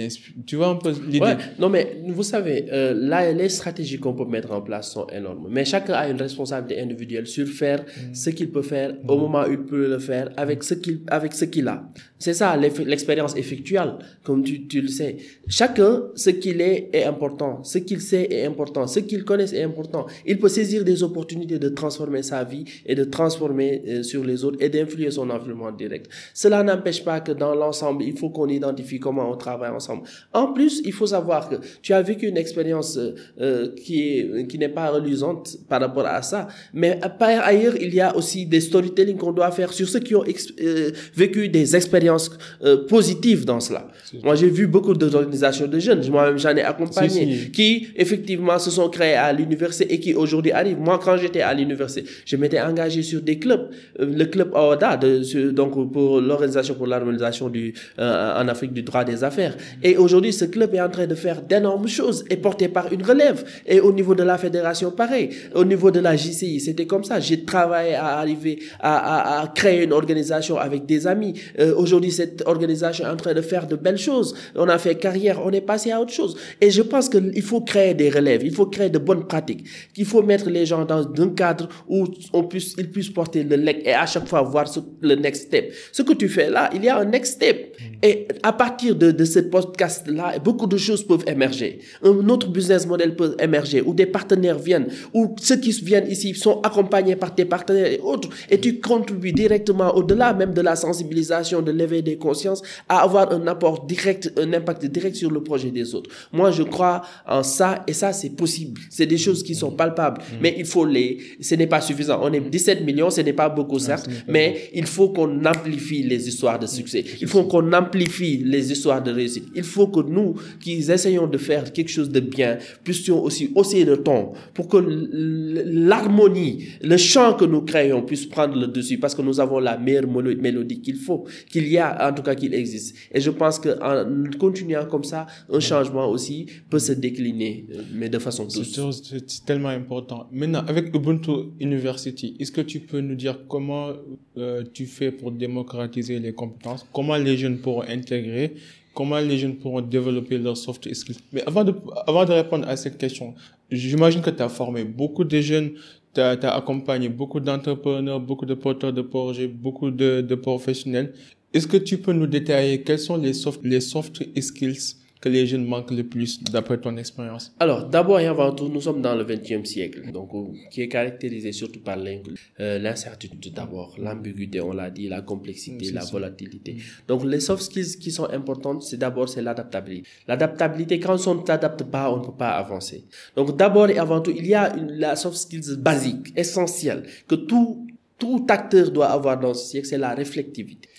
tu vois un peu l'idée? Ouais. Non, mais vous savez, euh, là, les stratégies qu'on peut mettre en place sont énormes. Mais chacun a une responsabilité individuelle sur faire mm. ce qu'il peut faire au mm. moment où il peut le faire avec ce qu'il avec ce qu'il a. C'est ça l'expérience effectuelle, comme tu, tu le sais. Chacun, ce qu'il est est important, ce qu'il sait est important, ce qu'il connaît est important. Il peut saisir des opportunités de transformer sa vie et de transformer euh, sur les autres et d'influer son environnement direct. Cela n'empêche pas que dans l'ensemble, il faut qu'on identifie comment on travaille ensemble. En plus, il faut savoir que tu as vécu une expérience euh, euh qui est qui n'est pas reluisante par rapport à ça, mais par ailleurs, il y a aussi des storytelling qu'on doit faire sur ceux qui ont euh, vécu des expériences euh, positive dans cela. Moi, j'ai vu beaucoup d'organisations de jeunes, moi-même j'en ai accompagné, qui effectivement se sont créés à l'université et qui aujourd'hui arrivent. Moi, quand j'étais à l'université, je m'étais engagé sur des clubs. Euh, le club AODA, de, donc pour l'organisation pour l'harmonisation du euh, en Afrique du droit des affaires. Et aujourd'hui, ce club est en train de faire d'énormes choses et porté par une relève. Et au niveau de la fédération, pareil. Au niveau de la JCI, c'était comme ça. J'ai travaillé à arriver à, à, créer une organisation avec des amis. aujourd'hui, Aujourd'hui, cette organisation est en train de faire de belles choses. On a fait carrière, on est passé à autre chose. Et je pense qu'il faut créer des relèves, il faut créer de bonnes pratiques, qu'il faut mettre les gens dans un cadre où on puisse, ils puissent porter le leg et à chaque fois voir le next step. Ce que tu fais là, il y a un next step. Mm. Et à partir de, de ce podcast-là, beaucoup de choses peuvent émerger. Un autre business model peut émerger, où des partenaires viennent, où ceux qui viennent ici sont accompagnés par tes partenaires et autres, et tu contribues directement au-delà même de la sensibilisation, de l'événement des consciences, à avoir un apport direct, un impact direct sur le projet des autres. Moi, je crois en ça et ça, c'est possible. C'est des choses qui sont palpables, mm. mais il faut les, ce n'est pas suffisant. On est 17 millions, ce n'est pas beaucoup, certes, mais il faut qu'on amplifie les histoires de succès. Il faut qu'on amplifie les histoires de réussite. Il faut que nous, qui essayons de faire quelque chose de bien, puissions aussi hausser le ton pour que l'harmonie, le chant que nous créons puisse prendre le dessus parce que nous avons la meilleure mélodie qu'il faut, qu'il y en tout cas qu'il existe. Et je pense qu'en continuant comme ça, un changement aussi peut se décliner, euh, mais de façon douce. C'est tellement important. Maintenant, avec Ubuntu University, est-ce que tu peux nous dire comment euh, tu fais pour démocratiser les compétences, comment les jeunes pourront intégrer comment les jeunes pourront développer leurs soft skills. Mais avant de, avant de répondre à cette question, j'imagine que tu as formé beaucoup de jeunes, tu as, accompagné beaucoup d'entrepreneurs, beaucoup de porteurs de projets, beaucoup de, de professionnels. Est-ce que tu peux nous détailler quels sont les soft, les soft skills que les jeunes manquent le plus d'après ton expérience? Alors, d'abord et avant tout, nous sommes dans le 20e siècle, donc euh, qui est caractérisé surtout par euh, l'incertitude d'abord, l'ambiguïté, on l'a dit, la complexité, la volatilité. Donc, les soft skills qui sont importantes, c'est d'abord c'est l'adaptabilité. L'adaptabilité, quand on ne s'adapte pas, on ne peut pas avancer. Donc, d'abord et avant tout, il y a une, la soft skills basique, essentielle, que tout tout acteur doit avoir dans ce siècle, c'est la réflectivité.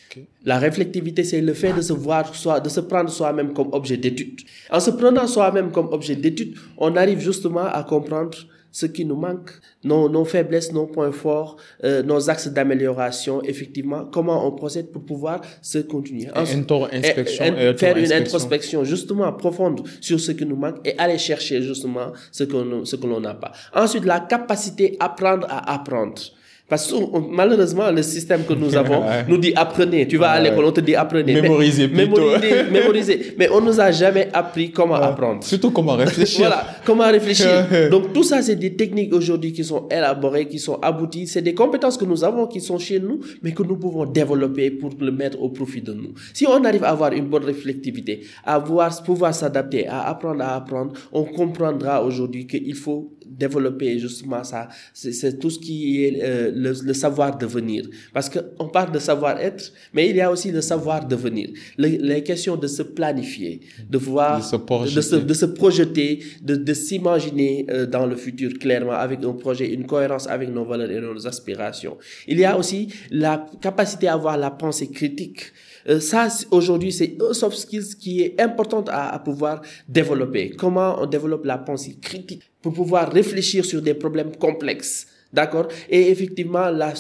La réflectivité, c'est le fait de se voir, de se prendre soi-même comme objet d'étude. En se prenant soi-même comme objet d'étude, on arrive justement à comprendre ce qui nous manque, nos, nos faiblesses, nos points forts, euh, nos axes d'amélioration, effectivement, comment on procède pour pouvoir se continuer. inspection faire une introspection justement profonde sur ce qui nous manque et aller chercher justement ce que, ce que l'on n'a pas. Ensuite, la capacité à apprendre à apprendre. Parce que malheureusement, le système que nous avons nous dit apprenez. Tu vas à l'école, on te dit apprenez. Mémorisez plutôt. Mémoriser, mémoriser. Mais on nous a jamais appris comment apprendre. Surtout comment réfléchir. voilà, comment réfléchir. Donc tout ça, c'est des techniques aujourd'hui qui sont élaborées, qui sont abouties. C'est des compétences que nous avons, qui sont chez nous, mais que nous pouvons développer pour le mettre au profit de nous. Si on arrive à avoir une bonne réflectivité, à voir, pouvoir s'adapter, à apprendre à apprendre, on comprendra aujourd'hui qu'il faut développer justement ça. C'est tout ce qui est euh, le, savoir devenir. Parce qu'on parle de savoir-être, mais il y a aussi le savoir devenir. les questions de se planifier, de voir, de se, de se, projeter, de, de s'imaginer euh, dans le futur clairement avec un projet, une cohérence avec nos valeurs et nos aspirations. Il y a aussi la capacité à avoir la pensée critique. Euh, ça, aujourd'hui, c'est un soft skills qui est important à, à pouvoir développer. Comment on développe la pensée critique pour pouvoir réfléchir sur des problèmes complexes. D'accord? Et effectivement, la,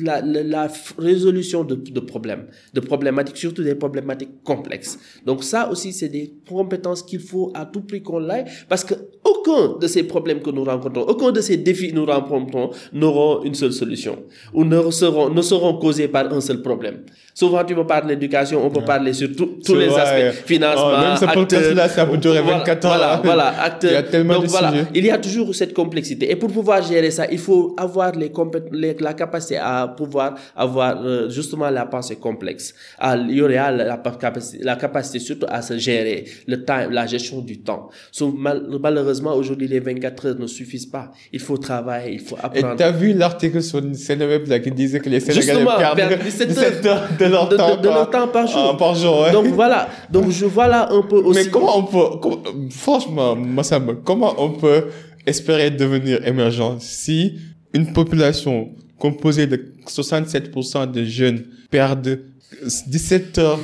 la, la, résolution de, de problèmes, de problématiques, surtout des problématiques complexes. Donc ça aussi, c'est des compétences qu'il faut à tout prix qu'on l'aille, parce que aucun de ces problèmes que nous rencontrons, aucun de ces défis que nous rencontrons n'auront une seule solution ou ne seront, ne seront causés par un seul problème. Souvent, tu me parles d'éducation, on peut parler sur tout- tous les aspects, financement, Oh, même ce podcast-là, ça peut durer voilà, 24 ans. Voilà, voilà, acteurs. Il y a tellement Donc de voilà, sujets. il y a toujours cette complexité. Et pour pouvoir gérer ça, il faut avoir les les- la capacité à pouvoir avoir euh, justement la pensée complexe. À- il y aura la, la capacité, la capacité surtout à se gérer, le temps, la gestion du temps. So, mal- malheureusement, aujourd'hui, les 24 heures ne suffisent pas. Il faut travailler, il faut Et apprendre. t'as vu l'article sur Sénéweb là qui disait que les Sénégalais perdent perdent 17 17 heures de leur de, temps, de leur par- temps par jour. ah, par jour, ouais. Donc voilà, donc je vois là un peu aussi. Mais comment on peut, comment- franchement, Massamba, comment on peut espérer devenir émergent si une population composée de 67% de jeunes perdent 17 heures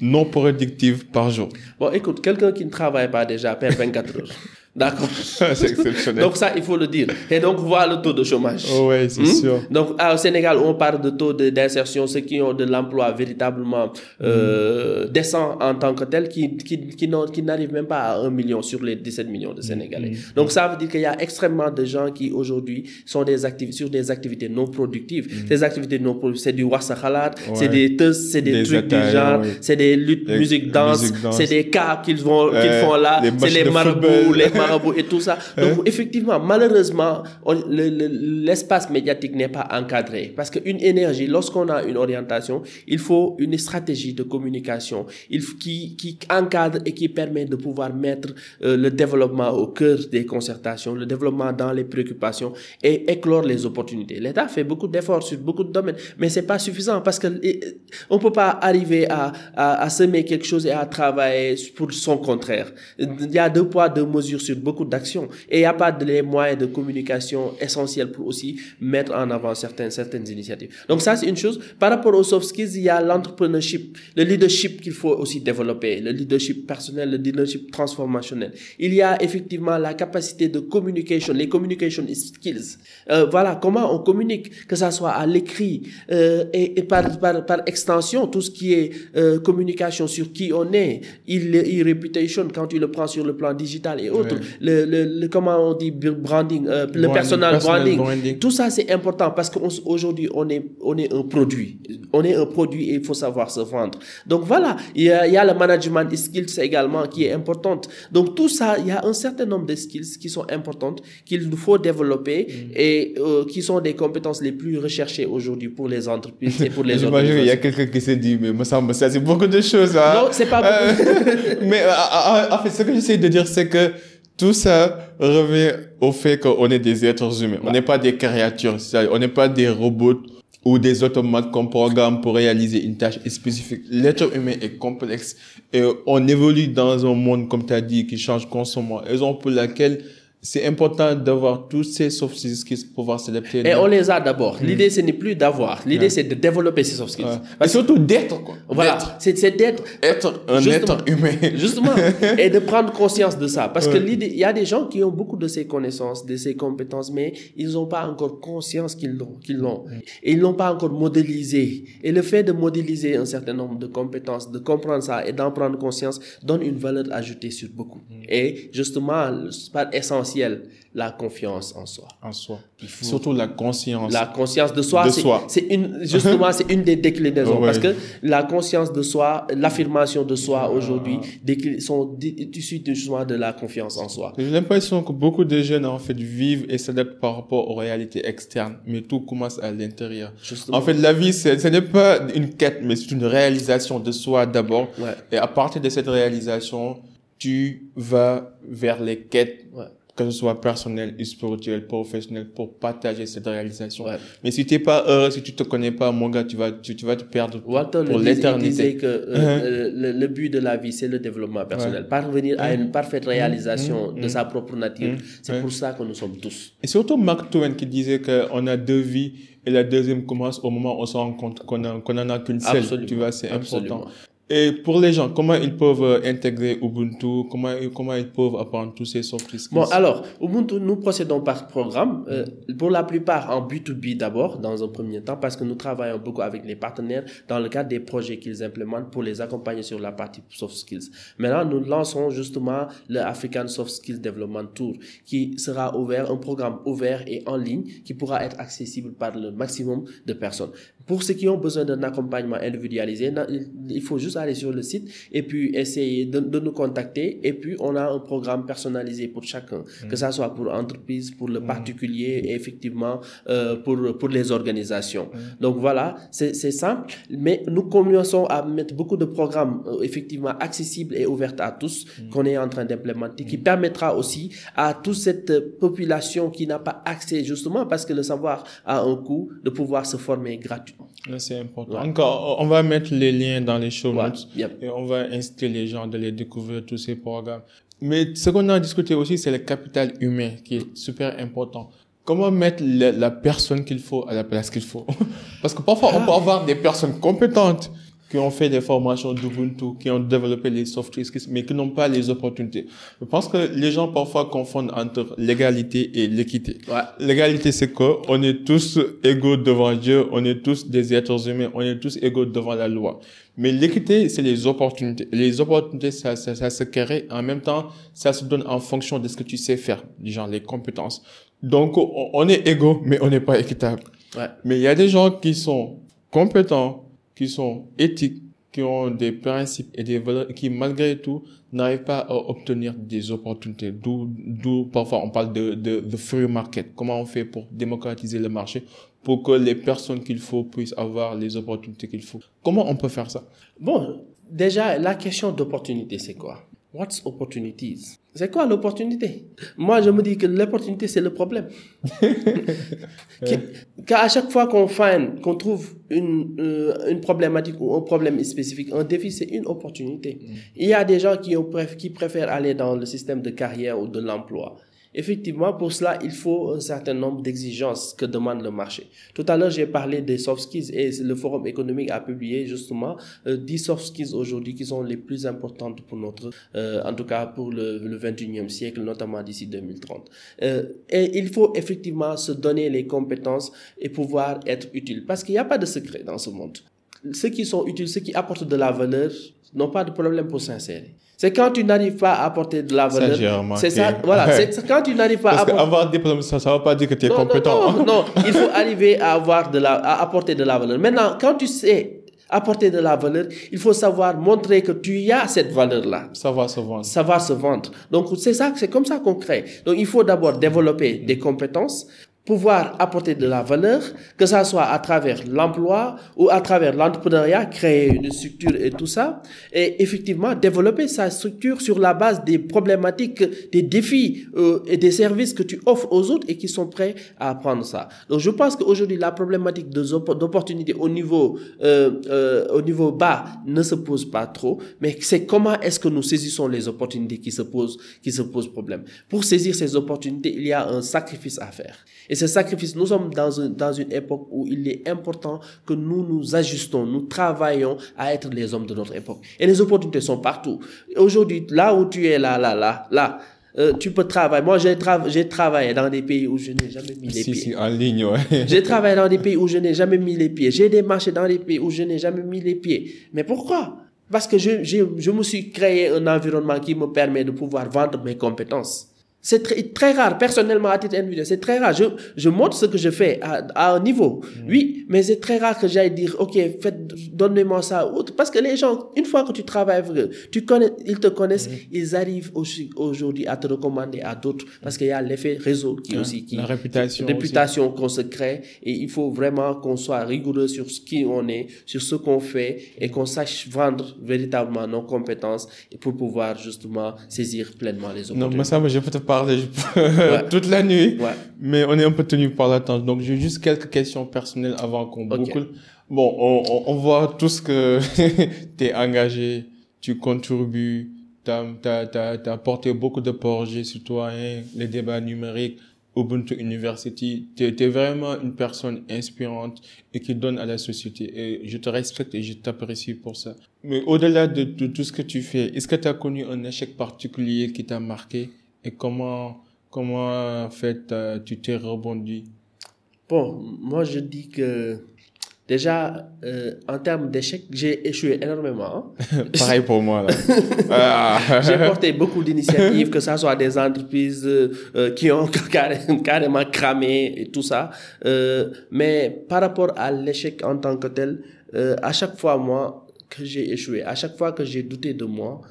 non productives par jour Bon, écoute, quelqu'un qui ne travaille pas déjà perd 24 heures. D'accord? C'est exceptionnel. Donc ça, il faut le dire. Et donc, voir le taux de chômage. Oh ouais, c'est Hmm? sûr. Donc, au Sénégal, on parle de taux d'insertion, ceux qui ont de l'emploi véritablement euh, décent en tant que tel, qui, qui, qui, n'arrivent même pas à 1 million sur les 17 millions de Sénégalais. Donc, ça veut dire qu'il y a extrêmement de gens qui, aujourd'hui, sont des activités, sur des activités non productives. Ces activités non productives, c'est du wassahalat, c'est des teus, c'est des, Des trucs du genre, oui. c'est des luttes, musique, danse, c'est des cas qu'ils vont, qu'ils font là, c'est les marabouts, les marabouts et tout ça. Donc, effectivement, malheureusement, on- le- le- l'espace médiatique n'est pas encadré. Parce qu'une énergie, lorsqu'on a une orientation, il faut une stratégie de communication il, qui, qui encadre et qui permet de pouvoir mettre euh, le développement au cœur des concertations, le développement dans les préoccupations et éclore les opportunités. L'État fait beaucoup d'efforts sur beaucoup de domaines, mais c'est pas suffisant parce que on peut pas arriver à, à, à semer quelque chose et à travailler pour son contraire. Il y a deux poids, deux mesures sur beaucoup d'actions et il n'y a pas de les moyens de communication essentiels pour aussi mettre en avant certaines, certaines initiatives. Donc ça, c'est une chose. Par rapport aux soft skills, il y a l'entrepreneurship, le leadership qu'il faut aussi développer, le leadership personnel, le leadership transformationnel. Il y a effectivement la capacité de communication, les communication skills. Euh, voilà, comment on communique, que ça soit à l'écrit euh, et, par extension, tout ce qui est euh, communication sur qui on est, il, il reputation quand tu le prends sur le plan digital et autres, le, le, le- comment on dit branding, euh, le personal personal branding, branding. tout ça c'est important parce qu'aujourd'hui on, est on est un produit, on est un produit et il faut savoir se vendre. Donc voilà, il y a, il y a le management skills également qui est importante. Donc tout ça, il y a un certain nombre de skills qui sont importantes qu'il nous faut développer et euh, qui sont des compétences les plus recherchées aujourd'hui pour les entreprises et pour les J'imagine qu'il y a organisations. quelqu'un qui s'est dit, mais Massamba, ça c'est beaucoup de choses. Hein. Non, c'est pas Euh, beaucoup. mais euh, en fait, ce que j'essaie de dire, c'est que tout ça revient au fait qu'on est des êtres humains. On n'est pas des créatures. On n'est pas des robots ou des automates qu'on programme pour réaliser une tâche spécifique. L'être humain est complexe et on évolue dans un monde, comme tu as dit, qui change constamment. Raison pour laquelle c'est important d'avoir tous ces soft skills pour pouvoir s'adapter. Et on les a d'abord. Hmm. L'idée, ce n'est plus d'avoir. L'idée, c'est de développer ces soft skills. Et surtout d'être, quoi. Voilà, c'est d'être Être un être humain. Justement, et de prendre conscience de ça. Parce que l'idée, il y a des gens qui ont beaucoup de ces connaissances, de ces compétences, mais ils n'ont pas encore conscience qu'ils l'ont, qu'ils l'ont. Et ils l'ont pas encore modélisé. Et le fait de modéliser un certain nombre de compétences, de comprendre ça et d'en prendre conscience, donne une valeur ajoutée sur beaucoup. Et justement, c'est pas essentiel, la confiance en soi. en soi. Surtout la conscience. La conscience de soi, c'est- une, justement, c'est une des déclinaisons. Ouais. Parce que la conscience de soi, l'affirmation de soi aujourd'hui, décli- sont issues justement de la confiance en soi. J'ai l'impression que beaucoup de jeunes, en fait, vivent et s'adaptent par rapport aux réalités externes, mais tout commence à l'intérieur. En fait, la vie, ce n'est pas une quête, mais c'est une réalisation de soi d'abord. Ouais. Et à partir de cette réalisation, tu vas vers les quêtes, Ouais. Que ce soit personnelles, spirituelles, professionnelles, pour partager cette réalisation. Ouais. Mais si tu n'es pas heureux, si tu te connais pas, mon gars, tu vas, tu, tu vas te perdre pour l'éternité. disait que euh, Uh-huh. euh, le, le but de la vie, c'est le développement personnel. Parvenir à une parfaite réalisation de sa propre nature. C'est pour ça que nous sommes tous. Et surtout Mark Twain qui disait qu'on a deux vies et la deuxième commence au moment où on se rend compte qu'on a- qu'on en a qu'une seule. Tu vois, c'est important. Et pour les gens, comment ils peuvent euh, intégrer Ubuntu? Comment, comment ils peuvent apprendre tous ces soft skills? Bon, alors, Ubuntu, nous procédons par programme. Euh, pour la plupart en B2B d'abord, dans un premier temps, parce que nous travaillons beaucoup avec les partenaires dans le cadre des projets qu'ils implémentent pour les accompagner sur la partie soft skills. Maintenant, nous lançons justement le African Soft Skills Development Tour, qui sera ouvert, un programme ouvert et en ligne, qui pourra être accessible par le maximum de personnes. Pour ceux qui ont besoin d'un accompagnement individualisé, il faut juste aller sur le site et puis essayer de, de, nous contacter. Et puis, on a un programme personnalisé pour chacun, mm. que ça soit pour l'entreprise, pour le mm. particulier et effectivement euh, pour, pour les organisations. Mm. Donc voilà, c'est simple. Mais nous commençons à mettre beaucoup de programmes euh, effectivement accessibles et ouverts à tous qu'on est en train d'implémenter, qui permettra aussi à toute cette population qui n'a pas accès justement parce que le savoir a un coût de pouvoir se former gratuitement. C'est important. Encore, on va mettre les liens dans les show notes et on va inciter les gens de les découvrir tous ces programmes. Mais ce qu'on a discuté aussi, c'est le capital humain qui est super important. Comment mettre la, personne qu'il faut à la place qu'il faut? Parce que parfois, on peut avoir des personnes compétentes qui ont fait des formations d'Ubuntu, qui ont développé les soft skills, mais qui n'ont pas les opportunités. Je pense que les gens parfois confondent entre l'égalité et l'équité. Ouais. L'égalité, c'est que on est tous égaux devant Dieu, on est tous des êtres humains, on est tous égaux devant la loi. Mais l'équité, c'est les opportunités. Les opportunités, ça, ça, ça se crée. En même temps, ça se donne en fonction de ce que tu sais faire, genre les compétences. Donc, on est égaux, mais on n'est pas équitable. Ouais. Mais il y a des gens qui sont compétents, qui sont éthiques, qui ont des principes et des valeurs, qui malgré tout n'arrivent pas à obtenir des opportunités. D'où, d'où parfois on parle de, de, de free market. Comment on fait pour démocratiser le marché pour que les personnes qu'il faut puissent avoir les opportunités qu'il faut? Comment on peut faire ça? Bon, déjà la question d'opportunité, c'est quoi? What's opportunities C'est quoi l'opportunité? Moi, je me dis que l'opportunité, c'est le problème. Qu'à chaque fois qu'on find, qu'on trouve une, euh, une problématique ou un problème spécifique, un défi, c'est une opportunité. Mm. Il y a des gens qui, ont, qui préfèrent aller dans le système de carrière ou de l'emploi. Effectivement, pour cela, il faut un certain nombre d'exigences que demande le marché. Tout à l'heure, j'ai parlé des soft skills et le Forum économique a publié justement euh, 10 soft skills aujourd'hui qui sont les plus importantes pour notre, euh, en tout cas pour le, le 21e siècle, notamment d'ici 2030. Euh, et il faut effectivement se donner les compétences et pouvoir être utile parce qu'il n'y a pas de secret dans ce monde. Ceux qui sont utiles, ceux qui apportent de la valeur, n'ont pas de problème pour s'insérer. C'est quand tu n'arrives pas à apporter de la valeur. C'est ça, voilà. C'est quand tu n'arrives pas Parce à avoir des problèmes, ça ne veut pas dire que tu es compétent. Non, non, il faut arriver à avoir de la, à apporter de la valeur. Maintenant, quand tu sais apporter de la valeur, il faut savoir montrer que tu as cette valeur-là. Savoir se vendre. Savoir se vendre. Donc, c'est ça, c'est comme ça qu'on crée. Donc, il faut d'abord développer des compétences pouvoir apporter de la valeur, que ça soit à travers l'emploi ou à travers l'entrepreneuriat, créer une structure et tout ça, et effectivement développer sa structure sur la base des problématiques, des défis euh, et des services que tu offres aux autres et qui sont prêts à apprendre ça. Donc je pense qu'aujourd'hui la problématique d'opportunité au niveau euh, euh, au niveau bas ne se pose pas trop, mais c'est comment est-ce que nous saisissons les opportunités qui se posent qui se posent problème. Pour saisir ces opportunités, il y a un sacrifice à faire. Et ce sacrifice, nous sommes dans, dans une époque où il est important que nous nous ajustons, nous travaillons à être les hommes de notre époque. Et les opportunités sont partout. Aujourd'hui, là où tu es, là, là, là, là, euh, tu peux travailler. Moi, j'ai, j'ai travaillé dans des pays où je n'ai jamais mis les pieds. Si, en ligne, ouais. j'ai travaillé dans des pays où je n'ai jamais mis les pieds. J'ai démarché dans des pays où je n'ai jamais mis les pieds. Mais pourquoi? Parce que je, je, je me suis créé un environnement qui me permet de pouvoir vendre mes compétences. C'est très, très, rare, personnellement, à titre individuel, c'est très rare. Je, je montre ce que je fais à, à un niveau. Mm. Oui, mais c'est très rare que j'aille dire, OK, faites, donnez-moi ça. Parce que les gens, une fois que tu travailles, tu connais, ils te connaissent, mm. ils arrivent aujourd'hui à te recommander à d'autres. Parce qu'il y a l'effet réseau qui aussi, qui, la réputation, réputation qu'on se crée. Et il faut vraiment qu'on soit rigoureux sur ce qui on est, sur ce qu'on fait et qu'on sache vendre véritablement nos compétences et pour pouvoir justement saisir pleinement les opportunités. Non, mais ça, je peux te parler toute la nuit, mais on est un peu tenu par la l'attente. Donc, j'ai juste quelques questions personnelles avant qu'on boucle. Bon, on, on, voit tout ce que tu es engagé, tu contribues, tu as, as, apporté beaucoup de projets citoyens, les débats numériques, Ubuntu University. Tu es, vraiment une personne inspirante et qui donne à la société. Et je te respecte et je t'apprécie pour ça. Mais au-delà de, tout ce que tu fais, est-ce que tu as connu un échec particulier qui t'a marqué? Et comment, comment en fait, euh, tu t'es rebondi? Bon, moi je dis que Déjà, euh, en termes d'échecs, j'ai échoué énormément. Hein. Pareil pour moi. Ah. j'ai porté beaucoup d'initiatives, que ce soit des entreprises euh, qui ont carrément cramé et tout ça. Euh, mais par rapport à l'échec en tant que tel, à chaque fois, moi, que j'ai échoué, à chaque fois que j'ai douté de moi,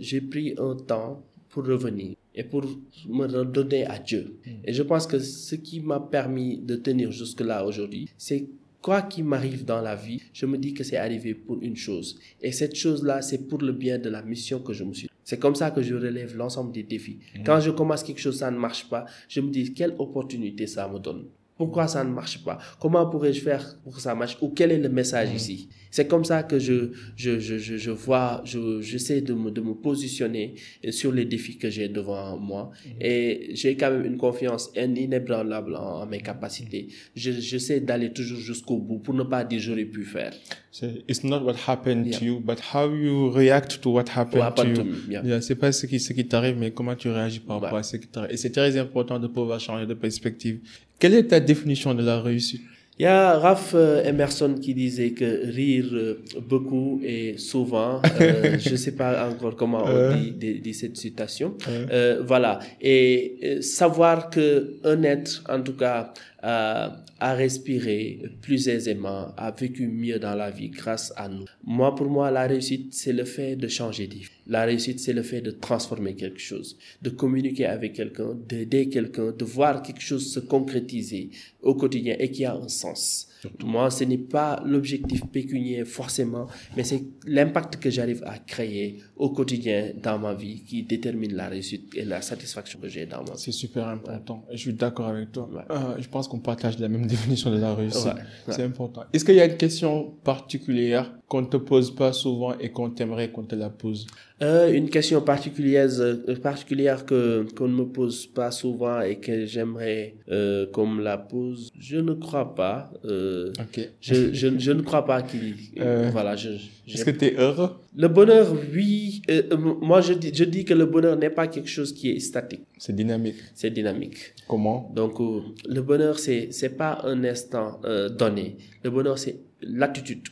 j'ai pris un temps pour revenir et pour me redonner à Dieu. Hmm. Et je pense que ce qui m'a permis de tenir jusque-là aujourd'hui, c'est quoi qu'il m'arrive dans la vie, je me dis que c'est arrivé pour une chose. Et cette chose-là, c'est pour le bien de la mission que je me suis. C'est comme ça que je relève l'ensemble des défis. Mmh. Quand je commence quelque chose, ça ne marche pas, je me dis quelle opportunité ça me donne. Pourquoi ça ne marche pas? Comment pourrais-je faire pour que ça marche? Ou quel est le message mmh. ici? C'est comme ça que je, je, je, je, vois, j'essaie de, me, de me positionner sur les défis que j'ai devant moi. Mmh. Et j'ai quand même une confiance inébranlable en, mes capacités. J'essaie d'aller toujours jusqu'au bout pour ne pas dire j'aurais pu faire. It's not what happened to you, but how you react to what happened, to you. yeah. C'est pas ce qui, ce qui t'arrive, mais comment tu réagis par rapport à ce qui t'arrive. Et c'est très important de pouvoir changer de perspective. Quelle est ta définition de la réussite? Il y a Raph euh, Emerson qui disait que rire euh, beaucoup et souvent, euh, je ne sais pas encore comment on dit, dit, cette citation, voilà, et savoir que un être, en tout cas, a respiré plus aisément, a vécu mieux dans la vie grâce à nous. Moi, pour moi, la réussite, c'est le fait de changer de. La réussite, c'est le fait de transformer quelque chose, de communiquer avec quelqu'un, d'aider quelqu'un, de voir quelque chose se concrétiser au quotidien et qui a un sens. Moi, ce n'est pas l'objectif pécuniaire forcément, mais c'est l'impact que j'arrive à créer au quotidien dans ma vie qui détermine la réussite et la satisfaction que j'ai dans ma vie. C'est super important. Je suis d'accord avec toi. Euh, je pense qu'on partage la même définition de la réussite. C'est important. Est-ce qu'il y a une question particulière qu'on ne te pose pas souvent et qu'on t'aimerait qu'on te la pose? Euh, Une question particulière, euh, particulière que qu'on ne me pose pas souvent et que j'aimerais euh, qu'on me la pose, je ne crois pas. Euh, je, je, je, ne crois pas qu'il... Voilà, je, Est-ce que tu es heureux? Le bonheur, oui. Moi, je dis, je dis que le bonheur n'est pas quelque chose qui est statique. C'est dynamique. C'est dynamique. Comment? Donc, le bonheur, c'est c'est pas un instant donné. Le bonheur, c'est l'attitude.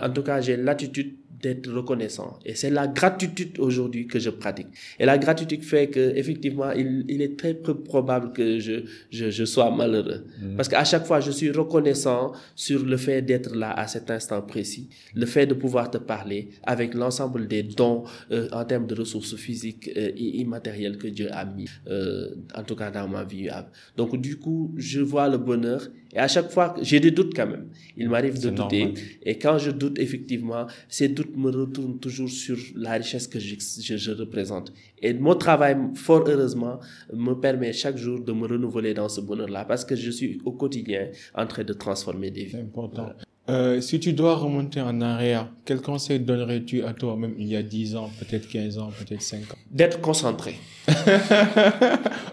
En tout cas, j'ai l'attitude d'être reconnaissant. Et c'est la gratitude aujourd'hui que je pratique. Et la gratitude fait que effectivement, il, il est très peu probable que je, je, je sois malheureux. Mm. Parce qu'à chaque fois, je suis reconnaissant sur le fait d'être là à cet instant précis, le fait de pouvoir te parler avec l'ensemble des dons euh, en termes de ressources physiques euh, et immatérielles que Dieu a mis, euh, en tout cas dans ma vie. Donc du coup, je vois le bonheur et à chaque fois, j'ai des doutes quand même. Il m'arrive de douter. Et quand je doute, effectivement, ces doutes me retournent toujours sur la richesse que je, je, représente. Et mon travail, fort heureusement, me permet chaque jour de me renouveler dans ce bonheur-là parce que je suis au quotidien en train de transformer des vies. C'est important. Euh, si tu dois remonter en arrière, quel conseil donnerais-tu à toi-même il y a 10 ans, peut-être 15 ans, peut-être 5 ans? D'être concentré.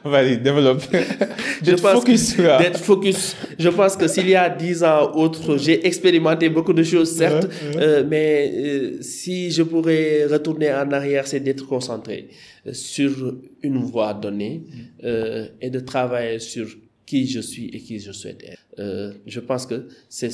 Vas-y, développe. D'être focus. D'être focus. Je pense que s'il y a 10 ans autre, j'ai expérimenté beaucoup de choses, certes, euh, mais euh, si je pourrais retourner en arrière, c'est d'être concentré sur une voie donnée et de travailler sur qui je suis et qui je souhaite être. Euh, je pense que c'est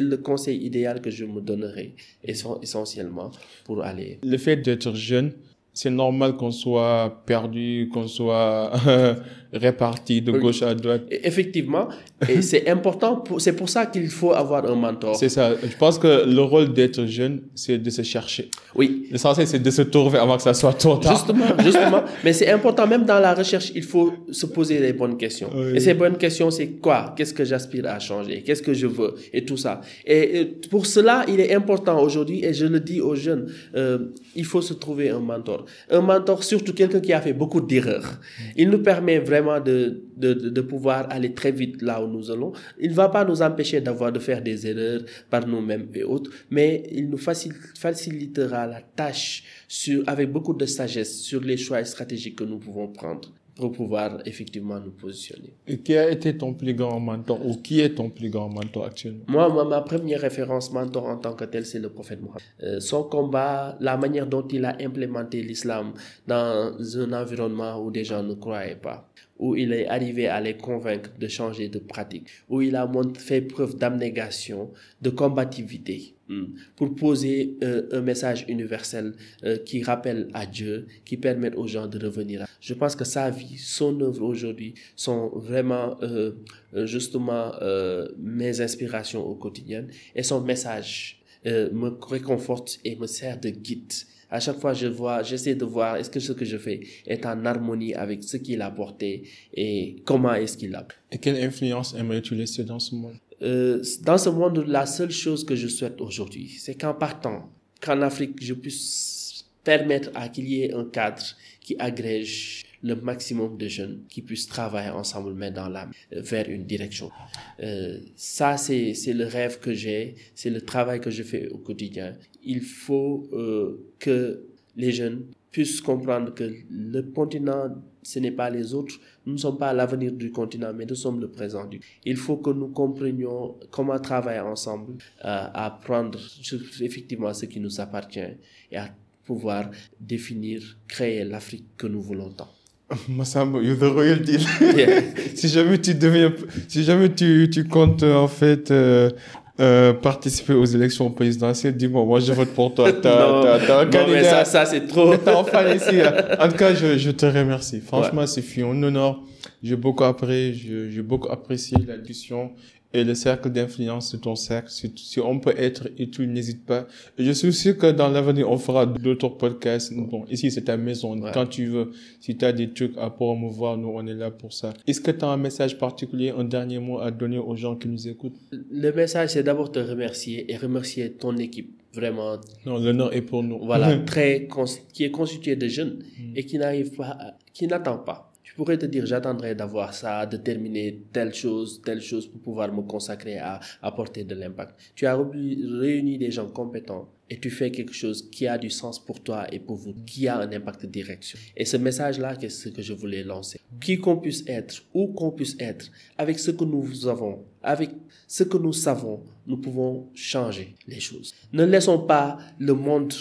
le conseil idéal que je me donnerai essentiellement pour aller. Le fait d'être jeune, c'est normal qu'on soit perdu, qu'on soit réparti de gauche à droite. Effectivement, et c'est important, c'est pour ça qu'il faut avoir un mentor. C'est ça, je pense que le rôle d'être jeune, c'est de se chercher. Oui. L'essentiel, c'est de se trouver avant que ça soit trop tard. Justement, justement. Mais c'est important, même dans la recherche, il faut se poser les bonnes questions. Et ces bonnes questions, c'est quoi? Qu'est-ce que j'aspire à changer? Qu'est-ce que je veux? Et tout ça. Et pour cela, il est important aujourd'hui, et je le dis aux jeunes, euh, il faut se trouver un mentor. Un mentor, surtout quelqu'un qui a fait beaucoup d'erreurs. Il nous permet vraiment de, de, de, pouvoir aller très vite là où nous allons. Il ne va pas nous empêcher d'avoir de faire des erreurs par nous-mêmes et autres, mais il nous facilitera la tâche sur, avec beaucoup de sagesse sur les choix stratégiques que nous pouvons prendre. pour pouvoir effectivement nous positionner. Et qui a été ton plus grand mentor ou qui est ton plus grand mentor actuellement? Moi, ma, première référence mentor en tant que tel, c'est le prophète Mohammed. Euh, son combat, la manière dont il a implémenté l'islam dans un environnement où des gens ne croyaient pas, où il est arrivé à les convaincre de changer de pratique, où il a fait preuve d'abnégation, de combativité hmm, pour poser euh, un message universel euh, qui rappelle à Dieu, qui permet aux gens de revenir. Je pense que sa vie, son œuvre aujourd'hui sont vraiment euh, justement mes inspirations au quotidien et son message me réconforte et me sert de guide à chaque fois, je vois, j'essaie de voir est-ce que ce que je fais est en harmonie avec ce qu'il a porté et comment est-ce qu'il a. Et quelle influence aimerais-tu laisser dans ce monde? Euh, Dans ce monde, la seule chose que je souhaite aujourd'hui, c'est qu'en partant, qu'en Afrique, je puisse permettre à qu'il y ait un cadre qui agrège le maximum de jeunes qui puissent travailler ensemble main dans la euh, vers une direction. Euh, ça, c'est, c'est le rêve que j'ai, c'est le travail que je fais au quotidien. Il faut euh, que les jeunes puissent comprendre que le continent, ce n'est pas les autres. Nous ne sommes pas l'avenir du continent, mais nous sommes le présent. Du... Il faut que nous comprenions comment travailler ensemble, euh, à prendre effectivement ce qui nous appartient et à pouvoir définir, créer l'Afrique que nous voulons tant. Massamba, you're the royal deal. si jamais tu deviens, si jamais tu, tu comptes en fait euh, euh, participer aux élections présidentielles, dis-moi, moi je vote pour toi. T'as, un non, mais ça, ça c'est trop. T'es enfin ici. En tout cas, je, je te remercie. Franchement, c'est fut un honneur. J'ai beaucoup appris, j'ai beaucoup apprécié la discussion et le cercle d'influence de ton cercle. Si, on peut être et tout, n'hésite pas. je suis sûr que dans l'avenir, on fera d'autres podcasts. Bon, ici, c'est ta maison. Quand tu veux, si tu as des trucs à promouvoir, nous, on est là pour ça. Est-ce que tu as un message particulier, un dernier mot à donner aux gens qui nous écoutent? Le message, c'est d'abord te remercier et remercier ton équipe. Vraiment. Non, l'honneur est pour nous. Voilà, très, qui est constitué de jeunes mm. et qui n'arrive pas, qui n'attend pas je pourrais te dire, j'attendrai d'avoir ça, de terminer telle chose, telle chose pour pouvoir me consacrer à apporter de l'impact. Tu as réuni des gens compétents et tu fais quelque chose qui a du sens pour toi et pour vous, qui a un impact de direction. Et ce message-là, c'est ce que je voulais lancer? Qui qu'on puisse être, où qu'on puisse être, avec ce que nous avons, avec ce que nous savons, nous pouvons changer les choses. Ne laissons pas le monde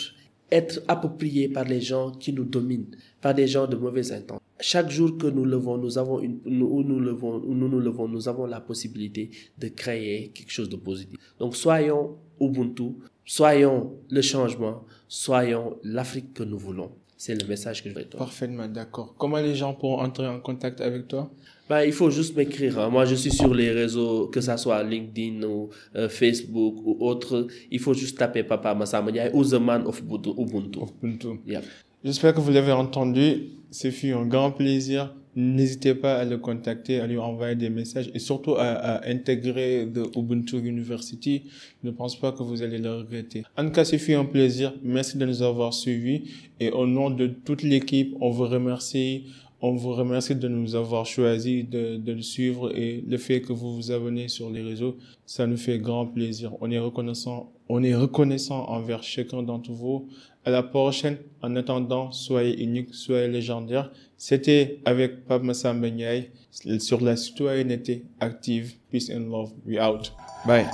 être approprié par les gens qui nous dominent, par des gens de mauvais intentions chaque jour que nous levons, nous avons levons, nous avons la possibilité de créer quelque chose de positif. Donc, soyons Ubuntu, soyons le changement, soyons l'Afrique que nous voulons. C'est le message que je vais te Parfaitement, d'accord. Comment les gens pourront entrer en contact avec toi? Ben, il faut juste m'écrire. Hein. Moi, je suis sur les réseaux, que ça soit LinkedIn ou euh, Facebook ou autre. Il faut juste taper Papa Massamania ou The Man of Ubuntu. Ubuntu. J'espère que vous l'avez entendu. Ce fut un grand plaisir. N'hésitez pas à le contacter, à lui envoyer des messages et surtout à, à intégrer de Ubuntu University. Je ne pense pas que vous allez le regretter. En tout cas, ce fut un plaisir. Merci de nous avoir suivis et au nom de toute l'équipe, on vous remercie. On vous remercie de nous avoir choisi de, de le suivre et le fait que vous vous abonnez sur les réseaux, ça nous fait grand plaisir. On est reconnaissant, on est reconnaissant envers chacun d'entre vous. À la prochaine. En attendant, soyez unique, soyez légendaire. C'était avec Pape Massa sur la citoyenneté active. Peace and love. We out. Bye.